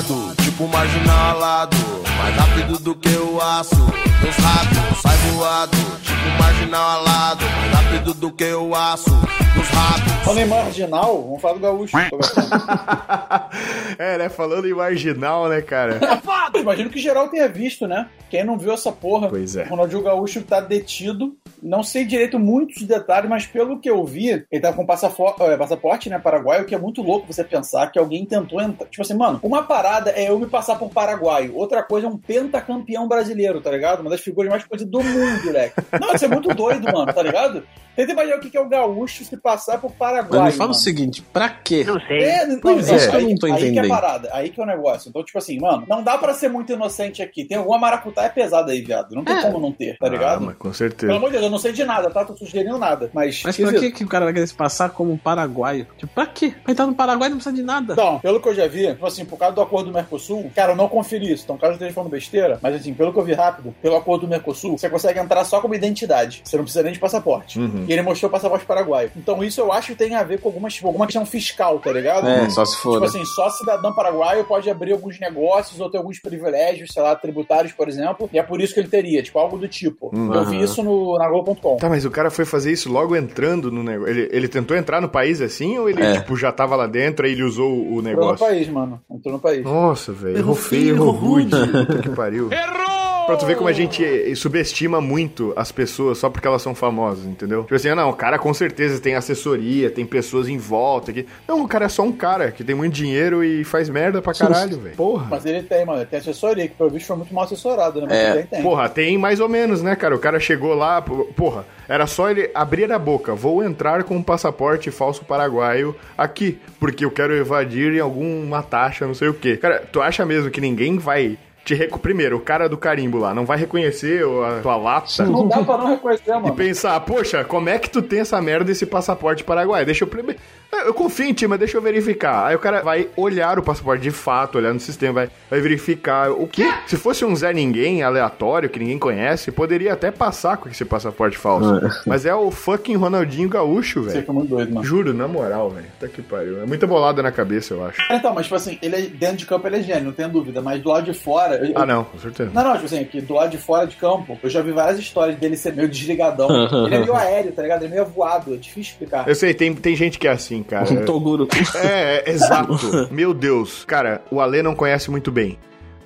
voado, tipo marginal alado. Mais rápido do que o aço. Meus ratos sai voado, tipo marginal alado. Mais rápido do que o aço. Meus ratos. Falando em marginal, vamos falar do gaúcho. é, né? Falando em marginal, né, cara? Imagino que geral tenha visto, né? Quem não viu essa porra, Pois é. o Ronaldinho Gaúcho tá detido. Não sei direito muitos detalhes, mas pelo que eu vi, ele tava com eh, passaporte, né, paraguaio, que é muito louco você pensar que alguém tentou entrar. Tipo assim, mano, uma parada é eu me passar por paraguaio, outra coisa é um pentacampeão brasileiro, tá ligado? Uma das figuras mais conhecidas do mundo, moleque. Não, isso é muito doido, mano, tá ligado? Tenta imaginar o que que é o gaúcho se passar por paraguaio. Mas me fala mano. o seguinte, pra quê? Não sei. É, não, Pois é. Isso que eu aí, não tô aí que é a entendendo. parada, aí que é o negócio. Então, tipo assim, mano, não dá pra ser muito inocente aqui. Tem alguma maracutaia pesada aí, viado. Não tem É. como não ter, tá Ah, ligado? mas com Pelo certeza. amor de Deus, eu não sei de nada, tá? Tô sugerindo nada. Mas, Mas pra que, que o cara vai querer se passar como um paraguaio? Tipo, pra quê? Pra entrar no Paraguai não precisa de nada. Então, pelo que eu já vi, tipo assim, por causa do acordo do Mercosul, cara, eu não conferi isso, então caso eu esteja falando besteira, mas assim, pelo que eu vi rápido, pelo acordo do Mercosul, você consegue entrar só como identidade. Você não precisa nem de passaporte. Uhum. E ele mostrou o passaporte paraguaio. Então isso eu acho que tem a ver com algumas, tipo, alguma questão fiscal, tá ligado? É, só se for. Tipo assim, só cidadão paraguaio pode abrir alguns negócios ou ter alguns privilégios, sei lá, tributários, por exemplo, e é por isso que ele teria, tipo, algo do tipo. Uhum. Eu vi isso no, na Globo.com. Tá, mas o cara foi fazer isso logo entrando no negócio. Ele, ele tentou entrar no país assim ou ele, É. tipo, já tava lá dentro e ele usou o Entrou no negócio? país, mano. Entrou no país. Nossa, velho. Errou feio, errou errou rude. Puta que pariu. Errou! Pra tu ver como a gente subestima muito as pessoas só porque elas são famosas, entendeu? Tipo assim, ah, não, o cara com certeza tem assessoria, tem pessoas em volta. Que... Não, o cara é só um cara que tem muito dinheiro e faz merda pra caralho, velho. Porra. Mas ele tem, mano. Ele tem assessoria, que pelo visto foi muito mal assessorado, né? Mas É. tem, tem. Porra, tem mais ou menos, né, cara? O cara chegou lá, porra, era só ele abrir a boca. Vou entrar com um passaporte falso paraguaio aqui, porque eu quero evadir em alguma taxa, não sei o quê. Cara, tu acha mesmo que ninguém vai te reco... Primeiro, o cara do carimbo lá não vai reconhecer a tua lata? Não dá pra não reconhecer, E mano. pensar, poxa, como é que tu tem essa merda desse passaporte paraguaio? Deixa eu primeiro. Eu confio em ti, mas deixa eu verificar. Aí o cara vai olhar o passaporte de fato, olhar no sistema, vai, vai verificar. O quê? Se fosse um Zé Ninguém aleatório que ninguém conhece, poderia até passar com esse passaporte falso. Mas é o fucking Ronaldinho Gaúcho, Você velho. fica muito doido, mano. Juro, na moral, velho. Tá que pariu. É muita bolada na cabeça, eu acho. Então, mas tipo assim, ele é, dentro de campo ele é gênio, não tenho dúvida. Mas do lado de fora. Eu- Ah, não, com certeza. Não, não, tipo assim, aqui do lado de fora de campo, eu já vi várias histórias dele ser meio desligadão. ele é meio aéreo, tá ligado? Ele é meio voado, é difícil explicar. Eu sei, tem, tem gente que é assim, cara. Um Toguro. É, é, exato. Meu Deus. Cara, o Ale não conhece muito bem.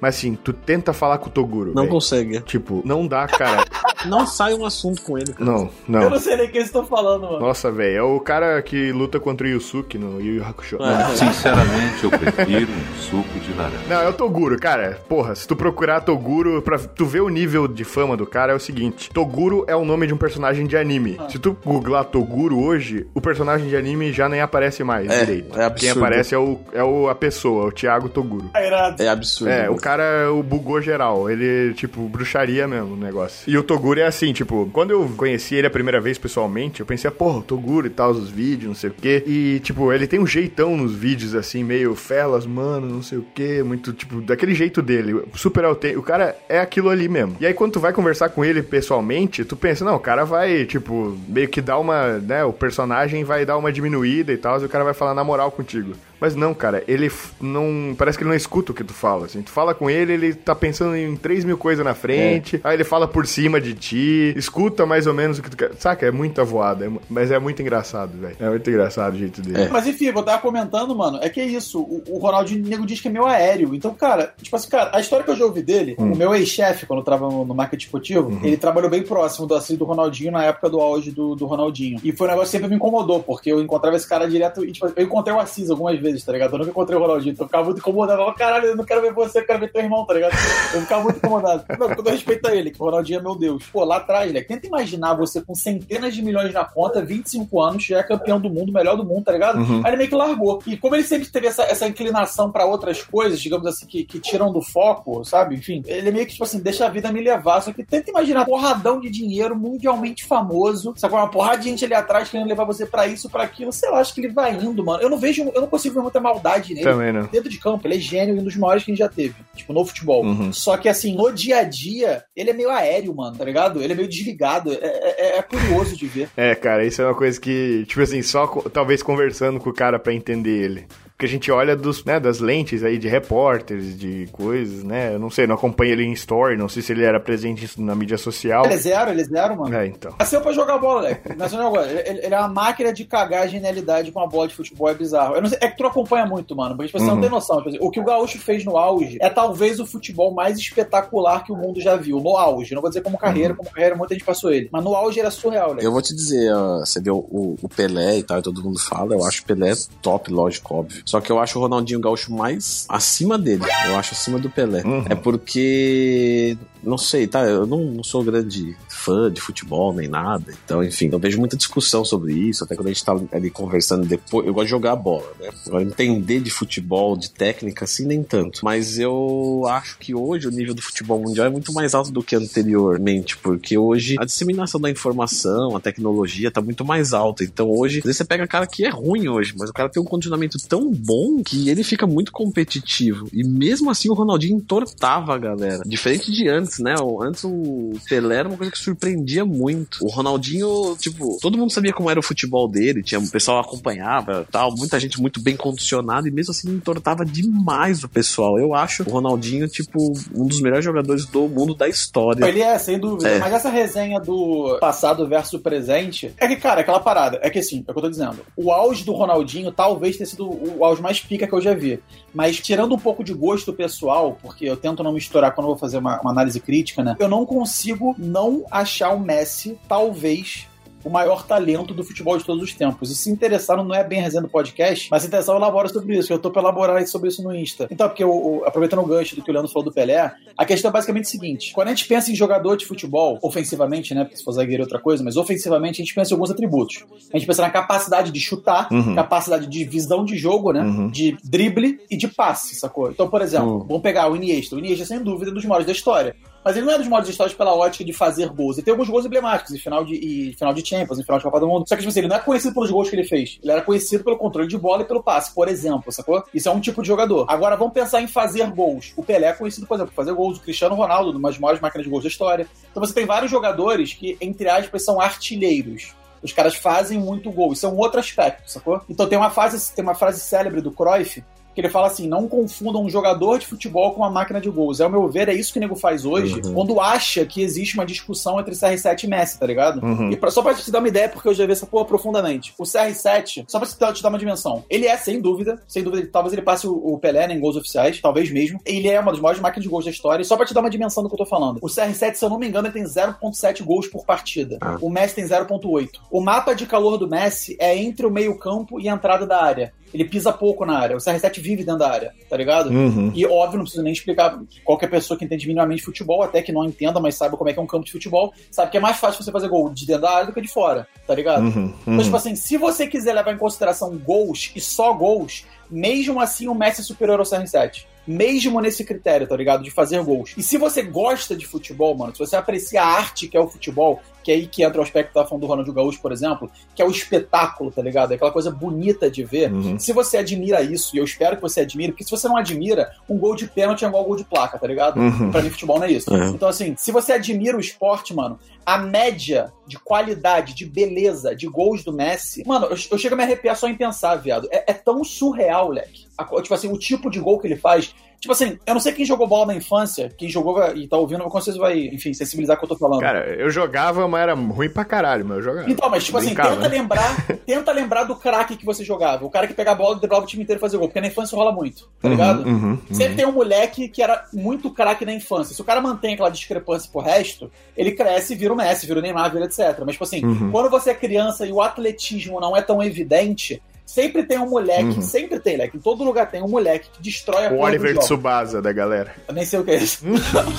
Mas assim, tu tenta falar com o Toguro. Não velho. consegue. Tipo, não dá, cara. Não sai um assunto com ele, cara. Não, Eu não. não sei nem quem estou falando, mano. Nossa, velho, é o cara que luta contra o Yusuke no Yu Yu Hakusho. É. Sinceramente, eu prefiro um suco de laranja. Não, é o Toguro, cara. Porra, se tu procurar Toguro, pra tu ver o nível de fama do cara, é o seguinte: Toguro é o nome de um personagem de anime. Se tu googlar Toguro hoje, o personagem de anime já nem aparece mais É, direito. é absurdo. Quem aparece é, o, é o, a pessoa, o Thiago Toguro. É irado. É absurdo. É, o cara o bugou geral. Ele, tipo, bruxaria mesmo o negócio. E o Toguro é assim, tipo, quando eu conheci ele a primeira vez pessoalmente, eu pensei, porra, o Toguro e tal, os vídeos, não sei o quê. E, tipo, ele tem um jeitão nos vídeos, assim, meio felas, mano, não sei o quê. Muito, tipo, daquele jeito dele. Super autêntico. O cara é aquilo ali mesmo. E aí, quando tu vai conversar com ele pessoalmente, tu pensa, não, o cara vai, tipo, meio que dar uma, né, o personagem vai dar uma diminuída e tal, e o cara vai falar na moral contigo. Mas não, cara, ele não. Parece que ele não escuta o que tu fala. Assim. Tu fala com ele, ele tá pensando em 3 mil coisas na frente. Aí ele fala por cima de ti, escuta mais ou menos o que tu quer. Saca? É muita voada. é mas é muito engraçado, velho. É muito engraçado o jeito dele. Mas enfim, eu tava comentando, mano, é que é isso. O, o Ronaldinho nego diz que é meio aéreo. Então, cara, tipo assim, cara, a história que eu já ouvi dele, o meu ex-chefe, quando eu tava no, no marketing esportivo, ele trabalhou bem próximo do assim do Ronaldinho na época do auge do, do Ronaldinho. E foi um negócio que sempre me incomodou, porque eu encontrava esse cara direto. E, tipo, eu encontrei o Assis algumas vezes, tá ligado? Eu nunca encontrei o Ronaldinho, então eu ficava muito incomodado. Eu falava, caralho, eu não quero ver você, eu quero ver teu irmão, tá ligado? Eu ficava muito incomodado. Não, com todo respeito a ele, que o Ronaldinho é meu Deus. Pô, lá atrás, né? Tenta imaginar você com centenas de milhões na conta, 25 anos, já é campeão do mundo, melhor do mundo, tá ligado? Aí ele meio que largou. E como ele sempre teve essa, essa inclinação pra outras coisas, digamos assim, que, que tiram do foco, sabe? Enfim, ele meio que, tipo assim, deixa a vida me levar. Só que tenta imaginar porradão de dinheiro mundialmente famoso, sabe? Uma porrada de gente ali atrás querendo levar você pra isso, pra aquilo. Sei lá, acho que ele vai indo, mano. Eu não vejo, eu não consigo ver muita maldade nele. Também não. Dentro de campo, ele é gênio e um dos maiores que a gente já teve. Tipo, no futebol. Uhum. Só que, assim, no dia a dia, ele é meio aéreo, mano, tá ligado? Ele é meio desligado. É, é- é curioso de ver. É, cara, isso é uma coisa que, tipo assim, só talvez conversando com o cara pra entender ele. Porque a gente olha dos, né, das lentes aí de repórteres, de coisas, né? Eu não sei, não acompanho ele em story, não sei se ele era presente na mídia social. Ele é zero, ele é zero, mano. É, então. Nasceu pra jogar bola, Leque. Nasceu agora. Ele, ele é uma máquina de cagar a genialidade com a bola de futebol, é bizarro. Eu não sei, é que tu acompanha muito, mano. Porque tipo, você não Uhum. tem noção. Tipo o que o Gaúcho fez no auge é talvez o futebol mais espetacular que o mundo já viu. No auge. Não vou dizer como carreira, Uhum. como carreira muita gente passou ele. Mas no auge era surreal, Leque. Eu vou te dizer, ó, você vê o, o- o Pelé e tal, e todo mundo fala, eu acho o Pelé top, lógico, óbvio. Só que eu acho o Ronaldinho Gaúcho mais acima dele. Eu acho acima do Pelé. Uhum. É porque, não sei, tá? Eu não, não sou grande fã de futebol nem nada. Então, enfim, eu vejo muita discussão sobre isso, até quando a gente tá ali conversando depois. Eu gosto de jogar bola, né? Agora, entender de futebol, de técnica, assim, nem tanto. Mas eu acho que hoje o nível do futebol mundial é muito mais alto do que anteriormente, porque hoje a disseminação da informação, a tecnologia tá muito mais alta. Então hoje, às vezes você pega cara que é ruim hoje, mas o cara tem um condicionamento tão bom que ele fica muito competitivo. E mesmo assim o Ronaldinho entortava a galera. Diferente de antes, né? Antes o Pelé era uma coisa que surpreendia muito. O Ronaldinho, tipo, todo mundo sabia como era o futebol dele, tinha o pessoal acompanhava, tal, muita gente muito bem condicionada e mesmo assim entortava demais o pessoal. Eu acho o Ronaldinho, tipo, um dos melhores jogadores do mundo da história. Ele é, sem dúvida. É. Mas essa resenha do passado versus presente. É que, cara, aquela parada. É que assim, é o que eu tô dizendo. O auge do Ronaldinho talvez tenha sido o auge mais pica que eu já vi. Mas tirando um pouco de gosto pessoal, porque eu tento não misturar quando eu vou fazer uma, uma análise crítica, né? Eu não consigo não achar o Messi, talvez. O maior talento do futebol de todos os tempos. E se interessaram, não é bem resenha do podcast, mas se interessaram, eu elaboro sobre isso. Eu tô pra elaborar sobre isso no Insta. Então, porque, o, o- aproveitando o gancho do que o Leandro falou do Pelé, a questão é basicamente a seguinte: quando a gente pensa em jogador de futebol, ofensivamente, né? Porque se for zagueiro é outra coisa, mas ofensivamente a gente pensa em alguns atributos. A gente pensa na capacidade de chutar, Uhum. capacidade de visão de jogo, né? Uhum. De drible e de passe, sacou? Então, por exemplo, Uhum. vamos pegar o Iniesta. O Iniesta, sem dúvida, é um dos maiores da história. Mas ele não é dos da história pela ótica de fazer gols. Ele tem alguns gols emblemáticos, em final de, e final de Champions, em final de Copa do Mundo. Só que, tipo assim, ele não é conhecido pelos gols que ele fez. Ele era conhecido pelo controle de bola e pelo passe, por exemplo, sacou? Isso é um tipo de jogador. Agora, vamos pensar em fazer gols. O Pelé é conhecido, por exemplo, por fazer gols. O Cristiano Ronaldo, uma das maiores máquinas de gols da história. Então você tem vários jogadores que, entre aspas, são artilheiros. Os caras fazem muito gol. Isso é um outro aspecto, sacou? Então tem uma, fase, tem uma frase célebre do Cruyff que ele fala assim: não confundam um jogador de futebol com uma máquina de gols. Ao meu ver, é isso que o nego faz hoje, Uhum. quando acha que existe uma discussão entre CR7 e Messi, tá ligado? Uhum. E pra- só pra te dar uma ideia, porque eu já vi essa porra profundamente. O CR7, só pra te dar, te dar uma dimensão, ele é, sem dúvida, sem dúvida, talvez ele passe o, o Pelé né, em gols oficiais, talvez mesmo. Ele é uma das maiores máquinas de gols da história. E só pra te dar uma dimensão do que eu tô falando. O CR7, se eu não me engano, ele tem 0,7 gols por partida. Ah. O Messi tem 0,8. O mapa de calor do Messi é entre o meio-campo e a entrada da área. Ele pisa pouco na área. O CR7 vive dentro da área, tá ligado? Uhum. E óbvio, não preciso nem explicar. Qualquer pessoa que entende minimamente futebol, até que não entenda, mas sabe como é que é um campo de futebol, sabe que é mais fácil você fazer gol de dentro da área do que de fora, tá ligado? Uhum. Então, tipo assim, se você quiser levar em consideração gols e só gols, mesmo assim o Messi é superior ao CR7. Mesmo nesse critério, tá ligado? De fazer gols. E se você gosta de futebol, mano, se você aprecia a arte que é o futebol, que é aí que entra o aspecto que tava falando do Ronaldo Gaúcho, por exemplo, que é o espetáculo, tá ligado? É aquela coisa bonita de ver. Uhum. Se você admira isso, e eu espero que você admire, porque se você não admira, um gol de pênalti é igual gol de placa, tá ligado? Uhum. Pra mim, futebol não é isso. É. Então, assim, se você admira o esporte, mano, a média de qualidade, de beleza, de gols do Messi, mano, eu, eu chego a me arrepiar só em pensar, viado. É, é tão surreal, leque. A tipo assim, o tipo de gol que ele faz. Tipo assim, eu não sei quem jogou bola na infância, quem jogou e tá ouvindo, com certeza vai, enfim, sensibilizar o que eu tô falando. Cara, eu jogava, mas era ruim pra caralho, mas eu jogava. Então, mas tipo assim, Brincava, tenta né? lembrar, tenta lembrar do craque que você jogava. O cara que pega a bola e driblava o time inteiro e fazia gol. Porque na infância rola muito, tá Uhum, ligado? uhum, Sempre uhum. tem um moleque que era muito craque na infância. Se o cara mantém aquela discrepância pro resto, ele cresce e vira o Messi, vira o Neymar, vira etc. Mas, tipo assim, Uhum. quando você é criança e o atletismo não é tão evidente, sempre tem um moleque, Uhum. sempre tem, leque. Em todo lugar tem um moleque que destrói a O Oliver. Tsubasa da galera. Eu nem sei o que é isso. Emoção.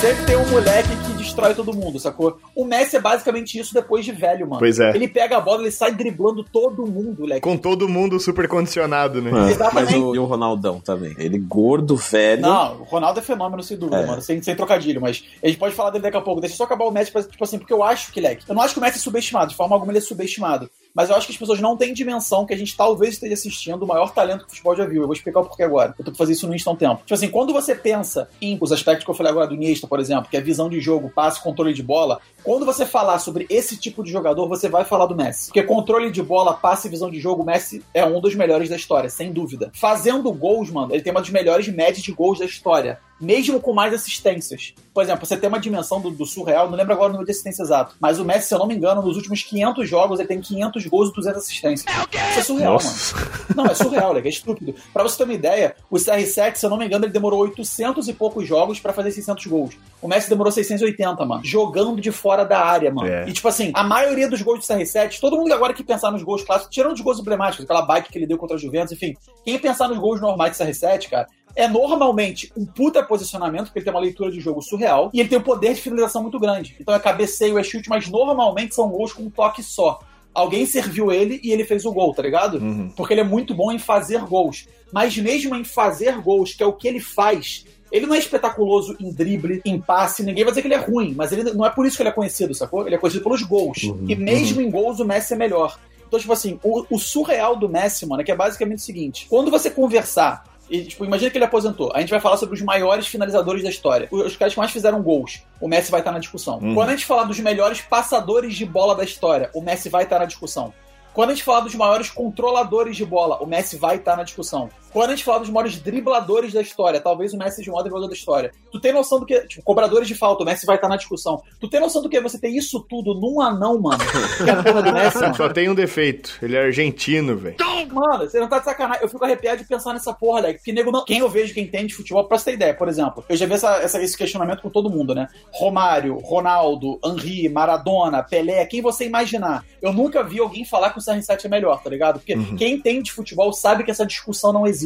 Sempre tem um moleque que destrói todo mundo, sacou? O Messi é basicamente isso depois de velho, mano. Pois é. Ele pega a bola, ele sai driblando todo mundo, moleque. Com todo mundo super condicionado, né? É, Mas o, e o Ronaldão também. Ele gordo, velho. Não, o Ronaldo é fenômeno, sem dúvida, É. mano. Sem, sem trocadilho, mas a gente pode falar dele daqui a pouco. Deixa eu só acabar o Messi, pra- tipo assim, porque eu acho que, Leque, eu não acho que o Messi é subestimado, de forma alguma ele é subestimado. Mas eu acho que as pessoas não têm dimensão que a gente talvez esteja assistindo o maior talento que o futebol já viu. Eu vou explicar o porquê agora. Eu tô fazer isso no Insta há um tempo. Tipo assim, quando você pensa em os aspectos que eu falei agora do Iniesta, por exemplo, que é visão de jogo, passe, controle de bola, Quando você falar sobre esse tipo de jogador, você vai falar do Messi. Porque controle de bola, passe e visão de jogo, o Messi é um dos melhores da história, sem dúvida. Fazendo gols, mano, ele tem uma das melhores médias de gols da história. Mesmo com mais assistências. Por exemplo, você tem uma dimensão do, do surreal, não lembro agora o número de assistência exato. Mas o Messi, se eu não me engano, nos últimos 500 jogos, ele tem 500 gols e 200 assistências. Isso é surreal, Nossa. mano. Não, é surreal, é estúpido. Pra você ter uma ideia, o CR7, se eu não me engano, ele demorou 800 e poucos jogos pra fazer 600 gols. O Messi demorou 680, mano. Jogando de fora da área, mano. É. E tipo assim, a maioria dos gols do CR7, todo mundo agora que pensar nos gols clássicos, tirando os gols emblemáticos, aquela bike que ele deu contra a Juventus, enfim, quem pensar nos gols normais do CR7, cara, é normalmente um puta posicionamento, porque ele tem uma leitura de jogo surreal, e ele tem um poder de finalização muito grande. Então é cabeceio, é chute, mas normalmente são gols com um toque só. Alguém serviu ele e ele fez o gol, tá ligado? Porque ele é muito bom em fazer gols. Mas mesmo em fazer gols, que é o que ele faz, ele não é espetaculoso em drible, em passe, ninguém vai dizer que ele é ruim, mas ele não é por isso que ele é conhecido, sacou? Ele é conhecido pelos gols. E mesmo em gols, o Messi é melhor. Então, tipo assim, o, o surreal do Messi, mano, é que é basicamente o seguinte: quando você conversar. E, tipo, imagina que ele aposentou. A gente vai falar sobre os maiores finalizadores da história. Os os caras que mais fizeram gols. O Messi vai estar na discussão. Quando a gente falar dos melhores passadores de bola da história, o Messi vai estar na discussão. Quando a gente falar dos maiores controladores de bola, o Messi vai estar na discussão. Quando a gente falar dos maiores dribladores da história, talvez o Messi seja o maior driblador da história. Tu tem noção do que. Tipo, cobradores de falta, o Messi vai estar na discussão. Tu tem noção do que você ter isso tudo num anão, mano? Que é a porra do Messi, mano. Só tem um defeito. Ele é argentino, velho. Mano, você não tá de sacanagem. Eu fico arrepiado de pensar nessa porra, Leg. Porque nego não. Quem eu vejo que entende de futebol, pra você ter ideia, por exemplo, eu já vi essa, essa- esse questionamento com todo mundo, né? Romário, Ronaldo, Henri, Maradona, Pelé, quem você imaginar. Eu nunca vi alguém falar que o CR7 é melhor, tá ligado? Porque quem entende de futebol sabe que essa discussão não existe.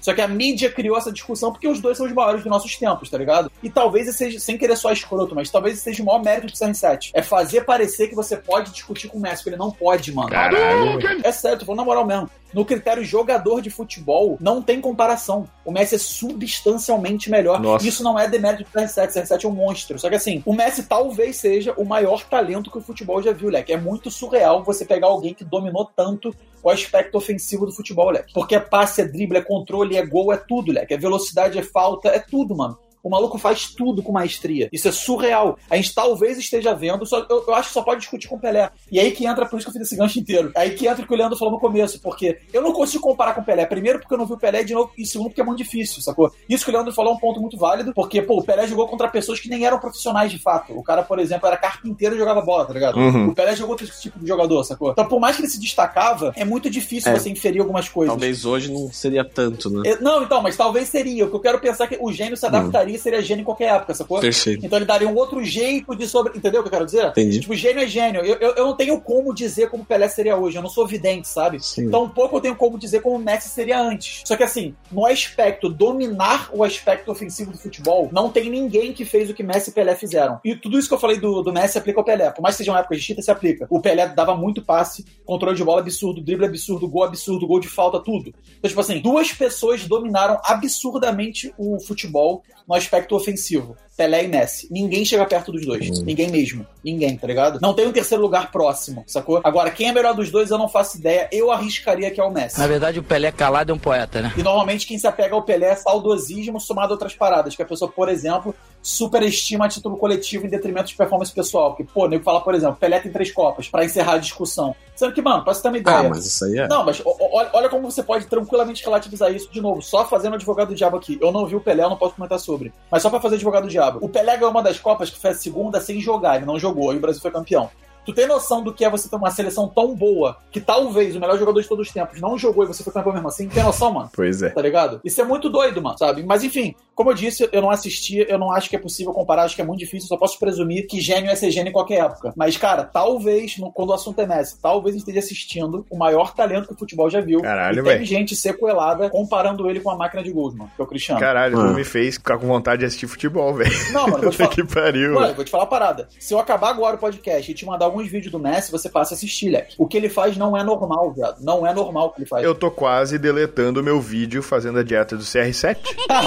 Só que a mídia criou essa discussão porque os dois são os maiores dos nossos tempos, tá ligado? E talvez esse seja, sem querer só escroto, mas talvez esse seja o maior mérito do CR7. É fazer parecer que você pode discutir com o Messi, porque ele não pode, mano. Caralho. É sério, tô falando na moral mesmo. No critério jogador de futebol, não tem comparação. O Messi é substancialmente melhor. Nossa. Isso não é demérito do CR7. O CR7 é um monstro. Só que assim, o Messi talvez seja o maior talento que o futebol já viu, Leque. É muito surreal você pegar alguém que dominou tanto o aspecto ofensivo do futebol, Leque. Porque é passe, é drible, é controle, é gol, é tudo, Leque. É velocidade, é falta, é tudo, mano. O maluco faz tudo com maestria. Isso é surreal. A gente talvez esteja vendo, só, eu, eu acho que só pode discutir com o Pelé. E aí que entra, por isso que eu fiz esse gancho inteiro. Aí que entra o que o Leandro falou no começo, porque eu não consigo comparar com o Pelé. Primeiro, porque eu não vi o Pelé, de novo, e segundo, porque é muito difícil, sacou? Isso que o Leandro falou é um ponto muito válido, porque, pô, o Pelé jogou contra pessoas que nem eram profissionais de fato. O cara, por exemplo, era carpinteiro e jogava bola, tá ligado? Uhum. O Pelé jogou outro tipo de jogador, sacou? Então, por mais que ele se destacava, é muito difícil É. você inferir algumas coisas. Talvez hoje não seria tanto, né? É, Não, então, mas talvez seria. O que eu quero pensar é que o gênio se adaptaria seria gênio em qualquer época, sacou? Perfeito. Então ele daria um outro jeito de sobre. Entendeu o que eu quero dizer? Entendi. Tipo, gênio é gênio. Eu, eu, eu não tenho como dizer como o Pelé seria hoje. Eu não sou vidente, sabe? Sim. Então, pouco eu tenho como dizer como o Messi seria antes. Só que assim, no aspecto dominar o aspecto ofensivo do futebol, não tem ninguém que fez o que Messi e Pelé fizeram. E tudo isso que eu falei do, do Messi aplica ao Pelé. Por mais que seja uma época distinta, se aplica. O Pelé dava muito passe, controle de bola absurdo, drible absurdo, gol absurdo, gol de falta, tudo. Então, tipo assim, duas pessoas dominaram absurdamente o futebol no aspecto ofensivo. Pelé e Messi. Ninguém chega perto dos dois. Ninguém mesmo. Ninguém, tá ligado? Não tem um terceiro lugar próximo, sacou? Agora, quem é melhor dos dois, eu não faço ideia. Eu arriscaria que é o Messi. Na verdade, o Pelé calado é um poeta, né? E normalmente quem se apega ao Pelé é saudosismo somado a outras paradas. Que a pessoa, por exemplo, superestima a título coletivo em detrimento de performance pessoal. Porque, pô, nego fala, por exemplo, Pelé tem três copas, pra encerrar a discussão. Sendo que, mano, pra você ter uma ideia. Ah, mas isso aí é. Não, mas olha, olha como você pode tranquilamente relativizar isso de novo, só fazendo advogado do diabo aqui. Eu não vi o Pelé, eu não posso comentar sobre. Mas só pra fazer advogado do diabo. O Pelé ganhou uma das Copas que foi a segunda sem jogar, ele não jogou, e o Brasil foi campeão. Tu tem noção do que é você ter uma seleção tão boa que talvez o melhor jogador de todos os tempos não jogou e você foi campeão mesmo assim? Tem noção, mano? Pois é. Tá ligado? Isso é muito doido, mano, sabe? Mas enfim, como eu disse, eu não assisti, eu não acho que é possível comparar, acho que é muito difícil, só posso presumir que gênio é ser gênio em qualquer época. Mas, cara, talvez, no- quando o assunto é Messi, talvez a gente esteja assistindo o maior talento que o futebol já viu. Caralho, e tem velho. gente sequelada comparando ele com a máquina de gols, mano, que é o Cristiano. Caralho, Ah. tu me fez ficar com vontade de assistir futebol, velho. Não, mano, eu vou te falar. que pariu. Mano, eu vou te falar uma parada. Se eu acabar agora o podcast e te mandar alguns vídeos do Messi, você passa a assistir, Leque. O que ele faz não é normal, viado. Não é normal o que ele faz. Eu tô quase deletando o meu vídeo fazendo a dieta do CR7.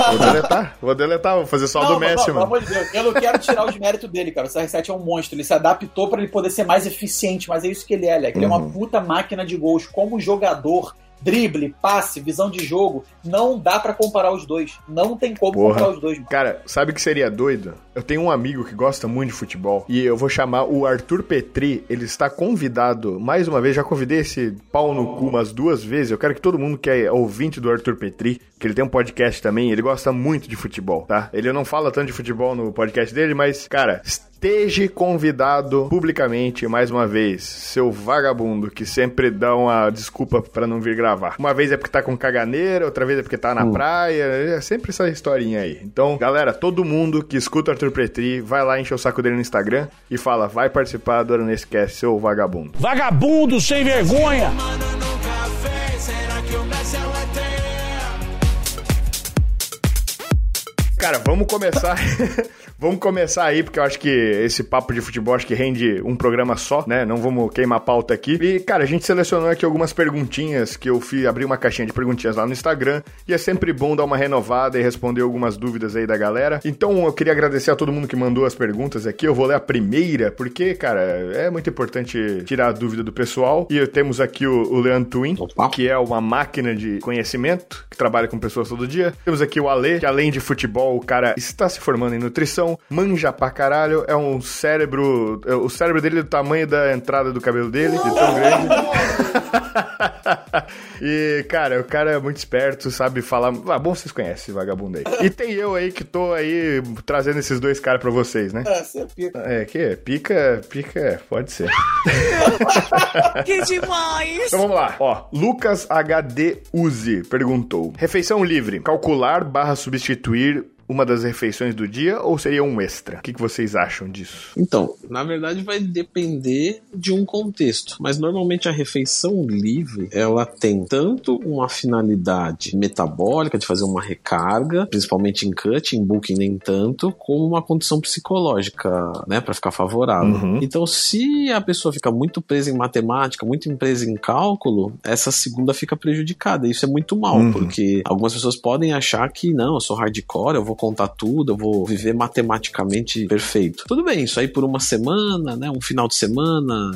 vou deletar, vou deletar, vou fazer só o Não, do Messi, não, Pelo mano. amor de Deus, eu não quero tirar os méritos dele, cara. O CR7 é um monstro. Ele se adaptou pra ele poder ser mais eficiente, mas é isso que ele é, Leque. Ele é Uhum. uma puta máquina de gols. Como jogador, drible, passe, visão de jogo. Não dá pra comparar os dois. Não tem como Porra. comparar os dois. mano. Cara, sabe o que seria doido? Eu tenho um amigo que gosta muito de futebol e eu vou chamar o Arthur Petri. Ele está convidado, mais uma vez, já convidei esse pau no cu umas duas vezes. Eu quero que todo mundo que é ouvinte do Arthur Petri, que ele tem um podcast também, ele gosta muito de futebol, tá? Ele não fala tanto de futebol no podcast dele, mas, cara, esteja convidado publicamente mais uma vez, seu vagabundo que sempre dá uma desculpa pra não vir gravar. Uma vez é porque tá com caganeira, outra vez é porque tá na praia, é sempre essa historinha aí. Então, galera, todo mundo que escuta o Arthur Petri, vai lá encher o saco dele no Instagram e fala, vai participar do Aranêscast, seu vagabundo. Vagabundo sem vergonha! Cara, vamos começar. vamos começar aí, porque eu acho que esse papo de futebol acho que rende um programa só, né? Não vamos queimar a pauta aqui. E, cara, a gente selecionou aqui algumas perguntinhas que eu fui abrir uma caixinha de perguntinhas lá no Instagram. E é sempre bom dar uma renovada e responder algumas dúvidas aí da galera. Então eu queria agradecer a todo mundo que mandou as perguntas aqui. Eu vou ler a primeira, porque, cara, é muito importante tirar a dúvida do pessoal. E temos aqui o, o Leandro Twin, Opa. que é uma máquina de conhecimento, que trabalha com pessoas todo dia. Temos aqui o Ale, que além de futebol, o cara está se formando em nutrição, manja pra caralho, é um cérebro. O cérebro dele é do tamanho da entrada do cabelo dele, de tão grande. e, cara, o cara é muito esperto, sabe falar. Ah, bom, vocês conhecem esse vagabundo aí. E tem eu aí que tô aí trazendo esses dois caras pra vocês, né? É, você pica. É, que pica, pica, pode ser. Que demais! Então vamos lá. Ó, Lucas HD Uzi perguntou: Refeição livre, calcular barra substituir uma das refeições do dia ou seria um extra? O que, que vocês acham disso? Então, na verdade vai depender de um contexto, mas normalmente a refeição livre, ela tem tanto uma finalidade metabólica de fazer uma recarga, principalmente em cut, em booking nem tanto, como uma condição psicológica, né, para ficar favorável. Uhum. Então, se a pessoa fica muito presa em matemática, muito presa em cálculo, essa segunda fica prejudicada. Isso é muito mal, Uhum. porque algumas pessoas podem achar que não, eu sou hardcore, eu vou contar tudo, eu vou viver matematicamente perfeito. Tudo bem, isso aí por uma semana, né? Um final de semana,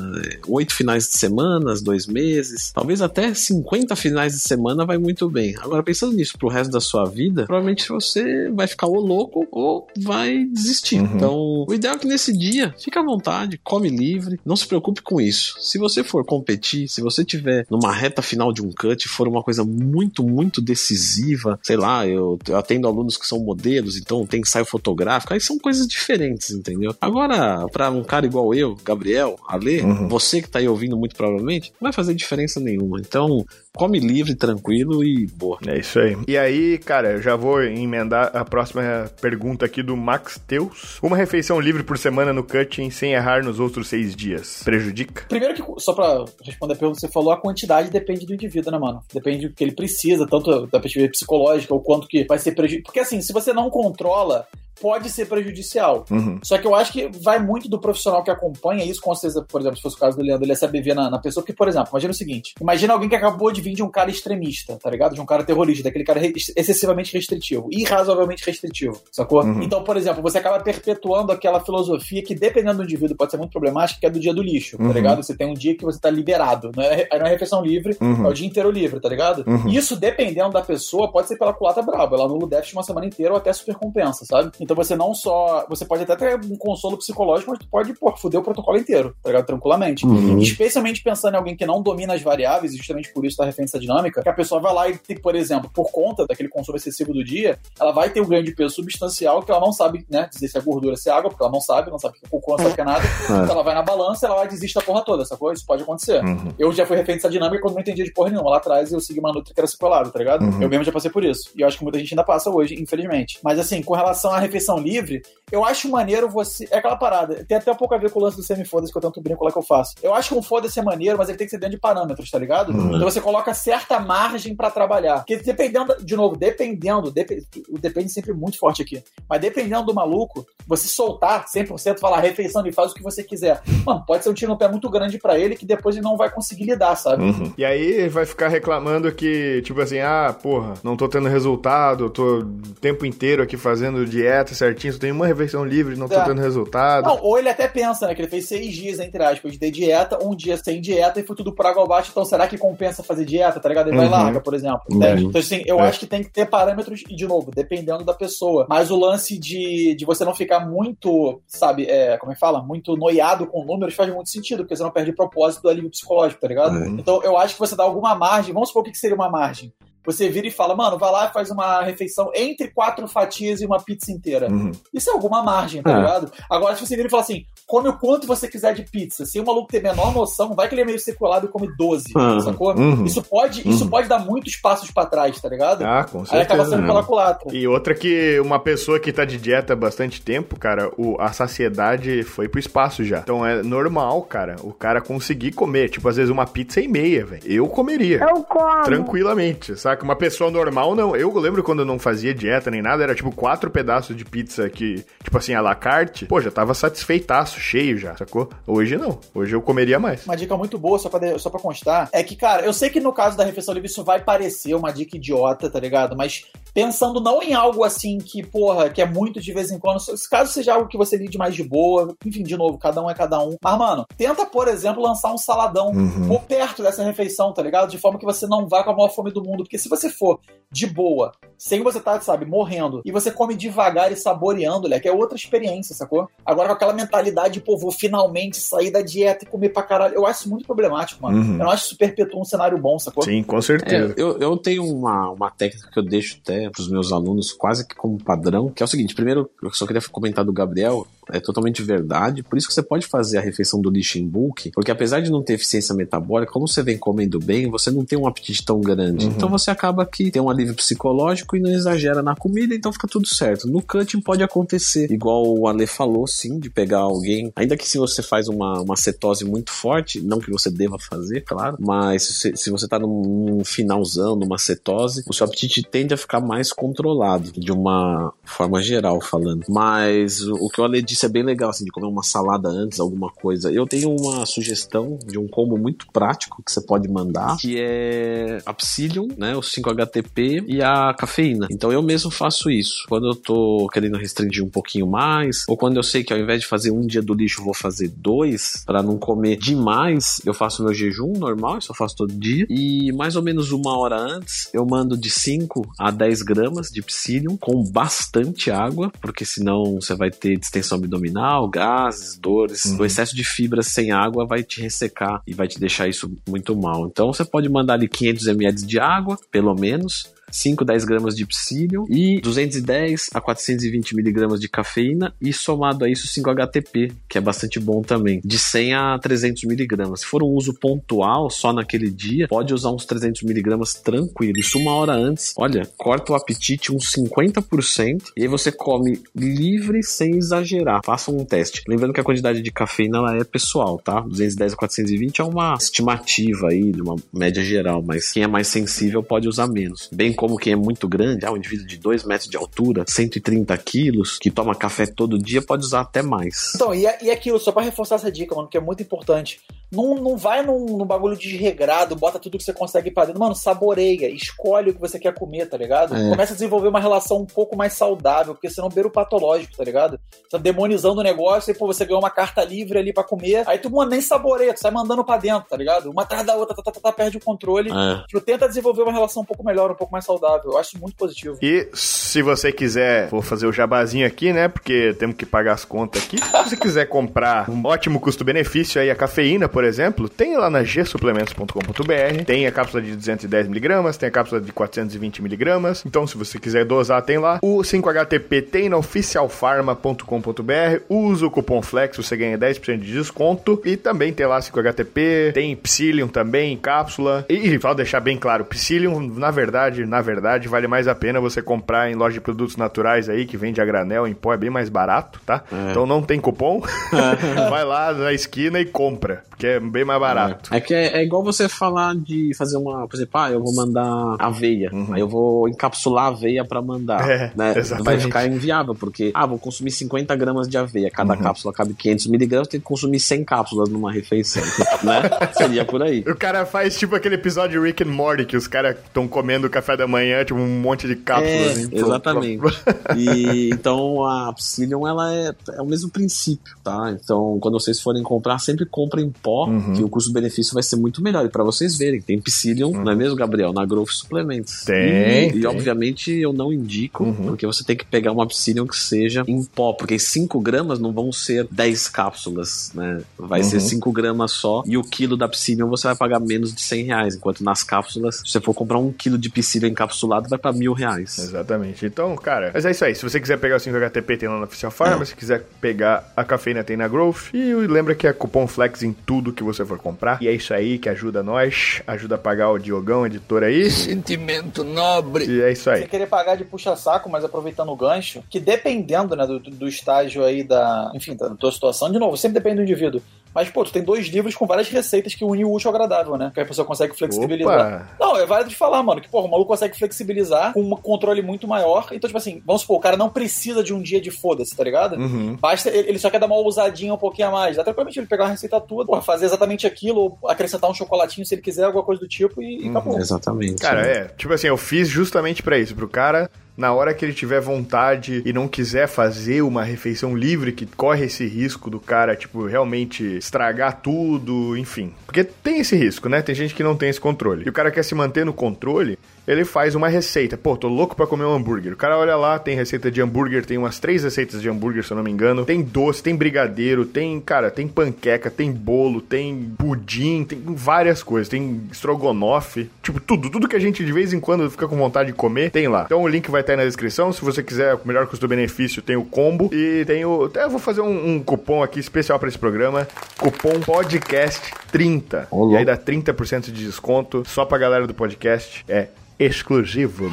oito finais de semana, dois meses, talvez até 50 finais de semana vai muito bem. Agora, pensando nisso pro resto da sua vida, provavelmente você vai ficar ou louco ou vai desistir. Uhum. Então, o ideal é que nesse dia, fique à vontade, come livre, não se preocupe com isso. Se você for competir, se você tiver numa reta final de um cut, for uma coisa muito, muito decisiva, sei lá, eu, eu atendo alunos que são modelos, então tem ensaio fotográfico, aí são coisas diferentes, entendeu? Agora, pra um cara igual eu, Gabriel, Ale, Uhum. você que tá aí ouvindo muito provavelmente, não vai fazer diferença nenhuma. Então, come livre, tranquilo e boa. É isso aí. E aí, cara, eu já vou emendar a próxima pergunta aqui do Max Teus. Uma refeição livre por semana no cutting sem errar nos outros seis dias. Prejudica? Primeiro que, só pra responder a pergunta que você falou, a quantidade depende do indivíduo, né, mano? Depende do que ele precisa, tanto da perspectiva psicológica, ou quanto que vai ser prejudicial. Porque assim, se você não controla, pode ser prejudicial. Uhum. Só que eu acho que vai muito do profissional que acompanha isso, com certeza, por exemplo, se fosse o caso do Leandro, ele ia saber ver na, na pessoa. Porque, por exemplo, imagina o seguinte: imagina alguém que acabou de vir de um cara extremista, tá ligado? De um cara terrorista, daquele cara re- excessivamente restritivo, irrazoavelmente restritivo, sacou? Uhum. Então, por exemplo, você acaba perpetuando aquela filosofia que, dependendo do indivíduo, pode ser muito problemática, que é do dia do lixo, Uhum. tá ligado? Você tem um dia que você tá liberado, não é, não é refeição livre, Uhum. é o dia inteiro livre, tá ligado? Uhum. Isso, dependendo da pessoa, pode ser pela culata braba. Ela anula o déficit uma semana inteira ou até supercompensa, sabe? Então você não só. Você pode até ter um consolo psicológico, mas tu pode, pô, fuder o protocolo inteiro, tá ligado? Tranquilamente. Uhum. Especialmente pensando em alguém que não domina as variáveis, e justamente por isso tá refém dessa dinâmica, que a pessoa vai lá e, tem, por exemplo, por conta daquele consumo excessivo do dia, ela vai ter um ganho de peso substancial que ela não sabe, né, dizer se é gordura, se é água, porque ela não sabe, não sabe o que é cocô, não sabe o que é nada. Então ela vai na balança, ela vai desistir da porra toda, sacou? Isso pode acontecer. Uhum. Eu já fui refém dessa dinâmica quando não entendia de porra nenhuma. Lá atrás eu segui uma nutri que era sequelado, tá ligado? Uhum. Eu mesmo já passei por isso. E eu acho que muita gente ainda passa hoje, infelizmente. Mas assim, com relação à refeição livre, eu acho maneiro você. É aquela parada. Tem até um pouco a ver com o lance do semi-foda-se que eu tanto brinco lá que eu faço. Eu acho que um foda-se é maneiro, mas ele tem que ser dentro de parâmetros, tá ligado? Uhum. Então você coloca certa margem pra trabalhar. Porque dependendo, de novo, dependendo, dep- o depende sempre muito forte aqui. Mas dependendo do maluco, você soltar 100%, falar refeição e faz o que você quiser. Mano, pode ser um tiro no pé muito grande pra ele que depois ele não vai conseguir lidar, sabe? Uhum. E aí vai ficar reclamando que, tipo assim, ah, porra, não tô tendo resultado, eu tô o tempo inteiro aqui fazendo dieta dieta certinho, só tem uma refeição livre, não tô É. tendo resultado. Não, ou ele até pensa, né, que ele fez seis dias, entre aspas, de dieta, um dia sem dieta e foi tudo por água abaixo, então será que compensa fazer dieta, tá ligado? Ele vai Uhum. e larga, por exemplo. Uhum. né? Então, assim, eu É. acho que tem que ter parâmetros, e de novo, dependendo da pessoa. Mas o lance de, de você não ficar muito, sabe, é, como é que fala? Muito noiado com números faz muito sentido, porque você não perde o propósito do alívio psicológico, tá ligado? É. Então, eu acho que você dá alguma margem, vamos supor o que seria uma margem. Você vira e fala, mano, vai lá e faz uma refeição entre quatro fatias e uma pizza inteira. Uhum. Isso é alguma margem, tá É. ligado? Agora, se você vira e fala assim, come o quanto você quiser de pizza, se o maluco ter menor noção, vai que ele é meio sequelado e come 12, Uhum. sacou? Uhum. Isso, pode, isso pode dar muitos passos pra trás, tá ligado? Ah, com Aí acaba certeza. sendo pela culatra. E outra que uma pessoa que tá de dieta há bastante tempo, cara, o, a saciedade foi pro espaço já. Então é normal, cara, o cara conseguir comer, tipo, às vezes uma pizza e meia, velho. Eu comeria. Eu como. Tranquilamente, saca? Uma pessoa normal, não. Eu lembro quando eu não fazia dieta nem nada, era tipo quatro pedaços de pizza que, tipo assim, à la carte. Pô, já tava satisfeitaço, cheio já, sacou? Hoje não. Hoje eu comeria mais. Uma dica muito boa, só pra, de- só pra constar, é que, cara, eu sei que no caso da refeição livre isso vai parecer uma dica idiota, tá ligado? Mas pensando não em algo assim que, porra, que é muito de vez em quando, caso seja algo que você lide mais de boa, enfim, de novo, cada um é cada um. Mas, mano, tenta, por exemplo, lançar um saladão Uhum. por perto dessa refeição, tá ligado? De forma que você não vá com a maior fome do mundo. Porque se você for de boa, sem você tá, sabe, morrendo, e você come devagar e saboreando, moleque, é outra experiência, sacou? Agora com aquela mentalidade, pô, vou finalmente sair da dieta e comer pra caralho. Eu acho isso muito problemático, mano. Uhum. Eu não acho que isso perpetua um cenário bom, sacou? Sim, com É, certeza. eu, eu tenho uma, uma técnica que eu deixo até pros meus alunos quase que como padrão, que é o seguinte: primeiro, eu só queria comentar do Gabriel, é totalmente verdade. Por isso que você pode fazer a refeição do lixo em bulk, porque apesar de não ter eficiência metabólica, como você vem comendo bem, você não tem um apetite tão grande. Uhum. Então você acaba que tem um alívio psicológico e não exagera na comida, então fica tudo certo. No cutting pode acontecer, igual o Ale falou, sim, de pegar alguém, ainda que se você faz uma, uma cetose muito forte, não que você deva fazer, claro, mas se, você- se você tá num, num finalzão, numa cetose, o seu apetite tende a ficar mais controlado, de uma forma geral falando. Mas o, o que o Ale disse é bem legal, assim, de comer uma salada antes, alguma coisa. Eu tenho uma sugestão de um combo muito prático que você pode mandar, que é a Psyllium, né, o 5-HTP e a cafeína. Então eu mesmo faço isso. Quando eu tô querendo restringir um pouquinho mais, ou quando eu sei que ao invés de fazer um dia do lixo, vou fazer dois, para não comer demais, eu faço meu jejum normal, isso eu faço todo dia. E mais ou menos uma hora antes, eu mando de 5 a 10 gramas de Psyllium com bastante água, porque senão você vai ter distensão abdominal, gases, dores. Uhum. O excesso de fibras sem água vai te ressecar e vai te deixar isso muito mal. Então você pode mandar ali 500 ml de água, pelo menos. 5, 10 gramas de psyllium e 210 a 420 miligramas de cafeína e somado a isso 5-HTP, que é bastante bom também, de 100 a 300 miligramas. Se for um uso pontual, só naquele dia, pode usar uns 300 miligramas tranquilo. Isso uma hora antes, olha, corta o apetite uns 50% e aí você come livre sem exagerar. Faça um teste. Lembrando que a quantidade de cafeína ela é pessoal, tá? 210 a 420 é uma estimativa aí, de uma média geral, mas quem é mais sensível pode usar menos. Bem como quem é muito grande, ah, um indivíduo de 2 metros de altura, 130 quilos, que toma café todo dia, pode usar até mais. Então, e, e aquilo, só pra reforçar essa dica, mano, que é muito importante. Não, não vai num, num bagulho desregrado, bota tudo que você consegue pra dentro. Mano, saboreia, escolhe o que você quer comer, tá ligado? É. Começa a desenvolver uma relação um pouco mais saudável, porque senão beira o patológico, tá ligado? Você tá demonizando o negócio e, pô, você ganhou uma carta livre ali pra comer, aí tu, mano, nem saboreia, tu sai mandando pra dentro, tá ligado? Uma atrás da outra, tá, tá, tá, tá, perde o controle. É. Tu tenta desenvolver uma relação um pouco melhor, um pouco mais saudável. Eu acho muito positivo. E se você quiser, vou fazer o jabazinho aqui, né? Porque temos que pagar as contas aqui. Se você quiser comprar um ótimo custo-benefício aí, a cafeína, por exemplo, tem lá na gsuplementos.com.br. Tem a cápsula de 210mg, tem a cápsula de 420mg. Então, se você quiser dosar, tem lá. O 5HTP tem na oficialfarma.com.br. Usa o cupom FLEX, você ganha 10% de desconto. E também tem lá 5HTP, tem Psyllium também, cápsula. E, e vale deixar bem claro, Psyllium, na verdade, na verdade, vale mais a pena você comprar em loja de produtos naturais aí, que vende a granel, em pó, é bem mais barato, tá? É. Então não tem cupom. Vai lá na esquina e compra. Porque é bem mais barato. É que é, é igual você falar de fazer uma. Por exemplo, ah, eu vou mandar aveia. Aí eu vou encapsular a aveia pra mandar. Uhum. É, né? exatamente. Vai ficar inviável, porque, ah, vou consumir 50 gramas de aveia. Cada Uhum. cápsula cabe 500 miligramas, tem que consumir 100 cápsulas numa refeição. né? Seria por aí. O cara faz tipo aquele episódio de Rick and Morty, que os caras estão comendo café da manhã, tipo um monte de cápsulas. É, assim, pro- exatamente. E então a Psyllium ela é, é o mesmo princípio, tá? Então quando vocês forem comprar, sempre comprem em pó, Uhum. que o custo-benefício vai ser muito melhor. E pra vocês verem, tem Psyllium, não é mesmo, Gabriel? Na Growth Suplementos. Uhum. Tem, E, tem. e, obviamente eu não indico, Uhum. porque você tem que pegar uma Psyllium que seja em pó, porque 5 gramas não vão ser 10 cápsulas, né? Vai ser Uhum. 5 gramas só. E o quilo da Psyllium você vai pagar menos de 100 reais, enquanto nas cápsulas, se você for comprar um quilo de Psyllium encapsulado, vai pra mil reais. Exatamente. Então, cara, mas é isso aí. Se você quiser pegar o 5HTP, tem lá na Oficial Farma. Se quiser pegar a cafeína, tem na Growth. E lembra que é cupom Flex em tudo que você for comprar. E é isso aí que ajuda nós, ajuda a pagar o Diogão, editor aí. Sentimento nobre. E é isso aí. Você querer pagar de puxa-saco, mas aproveitando o gancho, que dependendo né, do, do estágio aí da. Enfim, da tua situação, de novo, sempre depende do indivíduo. Mas, pô, tu tem dois livros com várias receitas que unem o útil ao agradável, né? Que a pessoa consegue flexibilizar. Opa! Não, é válido de falar, mano, que, porra, o maluco consegue flexibilizar com um controle muito maior. Então, tipo assim, vamos supor, o cara não precisa de um dia de foda-se, tá ligado? Uhum. Basta, ele só quer dar uma ousadinha um pouquinho a mais. Dá tranquilamente ele pegar uma receita tua, porra, fazer exatamente aquilo, ou acrescentar um chocolatinho se ele quiser, alguma coisa do tipo, e, e acabou. Exatamente. Cara, né? é. Tipo assim, eu fiz justamente pra isso. Pro cara, na hora que ele tiver vontade e não quiser fazer uma refeição livre, que corre esse risco do cara, tipo, realmente estragar tudo, enfim. Porque tem esse risco, né? Tem gente que não tem esse controle. E o cara quer se manter no controle, ele faz uma receita. Pô, tô louco pra comer um hambúrguer. O cara olha lá, tem receita de hambúrguer, tem umas três receitas de hambúrguer, se eu não me engano. Tem doce, tem brigadeiro, tem, cara, tem panqueca, tem bolo, tem pudim, tem várias coisas. Tem estrogonofe, tipo, tudo. Tudo que a gente de vez em quando fica com vontade de comer, tem lá. Então o link vai aí na descrição. Se você quiser o melhor custo-benefício, tem o combo. E tem o. Até eu vou fazer um, um cupom aqui especial pra esse programa. Cupom podcast30. Ô, e aí dá 30% de desconto só pra galera do podcast. É exclusivo.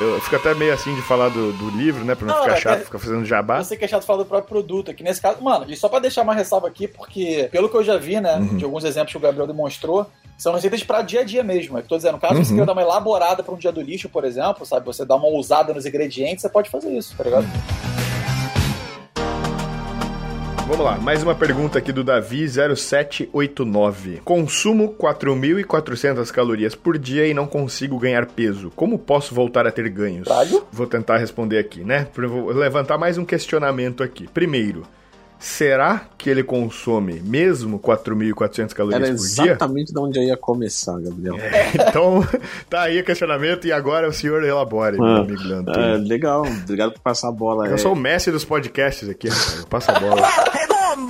Eu fico até meio assim de falar do, do livro, né? Pra não, Não, ficar é- chato, é- ficar fazendo jabá. Você que é chato falar do próprio produto, que nesse caso, mano, e só pra deixar uma ressalva aqui, porque pelo que eu já vi, né, Uhum. de alguns exemplos que o Gabriel demonstrou, são receitas pra dia a dia mesmo. É que eu tô dizendo, caso Uhum. você queira dar uma elaborada pra um dia do lixo, por exemplo, sabe, você dá uma ousada nos ingredientes, você pode fazer isso, tá ligado? Vamos lá, mais uma pergunta aqui do Davi0789. Consumo 4.400 calorias por dia e não consigo ganhar peso. Como posso voltar a ter ganhos? Vou tentar responder aqui, né? Vou levantar mais um questionamento aqui. Primeiro, será que ele consome mesmo 4.400 calorias Era por dia? exatamente de onde eu ia começar, Gabriel. Então, tá aí o questionamento e agora o senhor elabore, meu Ah, amigo Leandro. É, legal, obrigado por passar a bola. Eu É, sou o mestre dos podcasts aqui, rapaz. Eu passo a bola.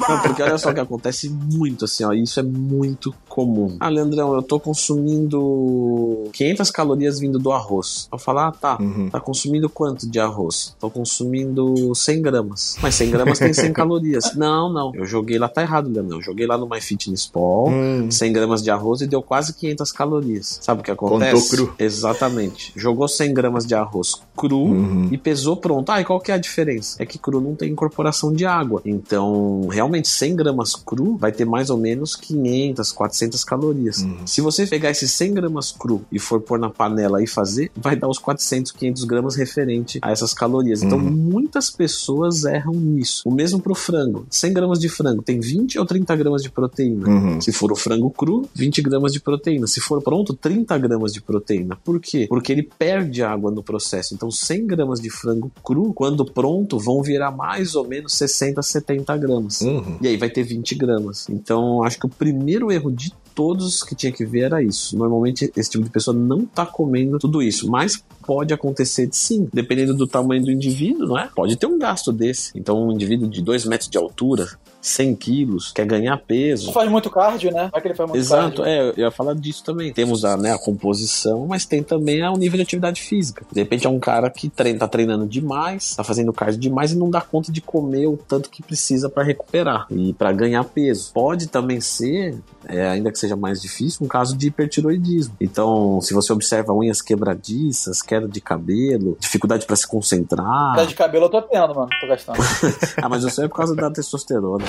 Não, porque olha só o que acontece muito assim, ó. Isso é muito comum. Ah, Leandrão, eu tô consumindo 500 calorias vindo do arroz. Eu falo, ah, tá. Uhum. Tá consumindo quanto de arroz? Tô consumindo 100 gramas. Mas 100 gramas tem 100 calorias. Não, não. Eu joguei lá, tá errado, Leandrão. Eu joguei lá no MyFitnessPal, Hum. 100 gramas de arroz e deu quase 500 calorias. Sabe o que acontece? Contou cru. Exatamente. Jogou 100 gramas de arroz cru Uhum. e pesou pronto. Ah, e qual que é a diferença? É que cru não tem incorporação de água. Então, realmente, 100 gramas cru vai ter mais ou menos 500, 400 calorias. Uhum. Se você pegar esses 100 gramas cru e for pôr na panela e fazer, vai dar os 400, 500 gramas referente a essas calorias. Então, Uhum. muitas pessoas erram nisso. O mesmo pro frango. 100 gramas de frango tem 20 ou 30 gramas de proteína. Uhum. Se for o frango cru, 20 gramas de proteína. Se for pronto, 30 gramas de proteína. Por quê? Porque ele perde água no processo. Então, 100 gramas de frango cru, quando pronto, vão virar mais ou menos 60, 70 gramas. Uhum. E aí vai ter 20 gramas. Então, acho que o primeiro erro de todos que tinha que ver era isso. Normalmente, esse tipo de pessoa não tá comendo tudo isso. Mas pode acontecer de sim, dependendo do tamanho do indivíduo, não é? Pode ter um gasto desse. Então, um indivíduo de 2 metros de altura, 100 quilos, quer ganhar peso. Não faz muito cardio, né? Vai que ele faz muito Exato, cardio. é, eu ia falar disso também. Temos a, né, a composição, mas tem também o nível de atividade física. De repente é um cara que treina, tá treinando demais, tá fazendo cardio demais e não dá conta de comer o tanto que precisa para recuperar e para ganhar peso. Pode também ser é, ainda que seja mais difícil, um caso de hipertiroidismo. Então, se você observa unhas quebradiças, queda de cabelo, dificuldade para se concentrar. Queda de cabelo eu tô tendo, mano. Tô gastando. ah, mas isso é por causa da testosterona.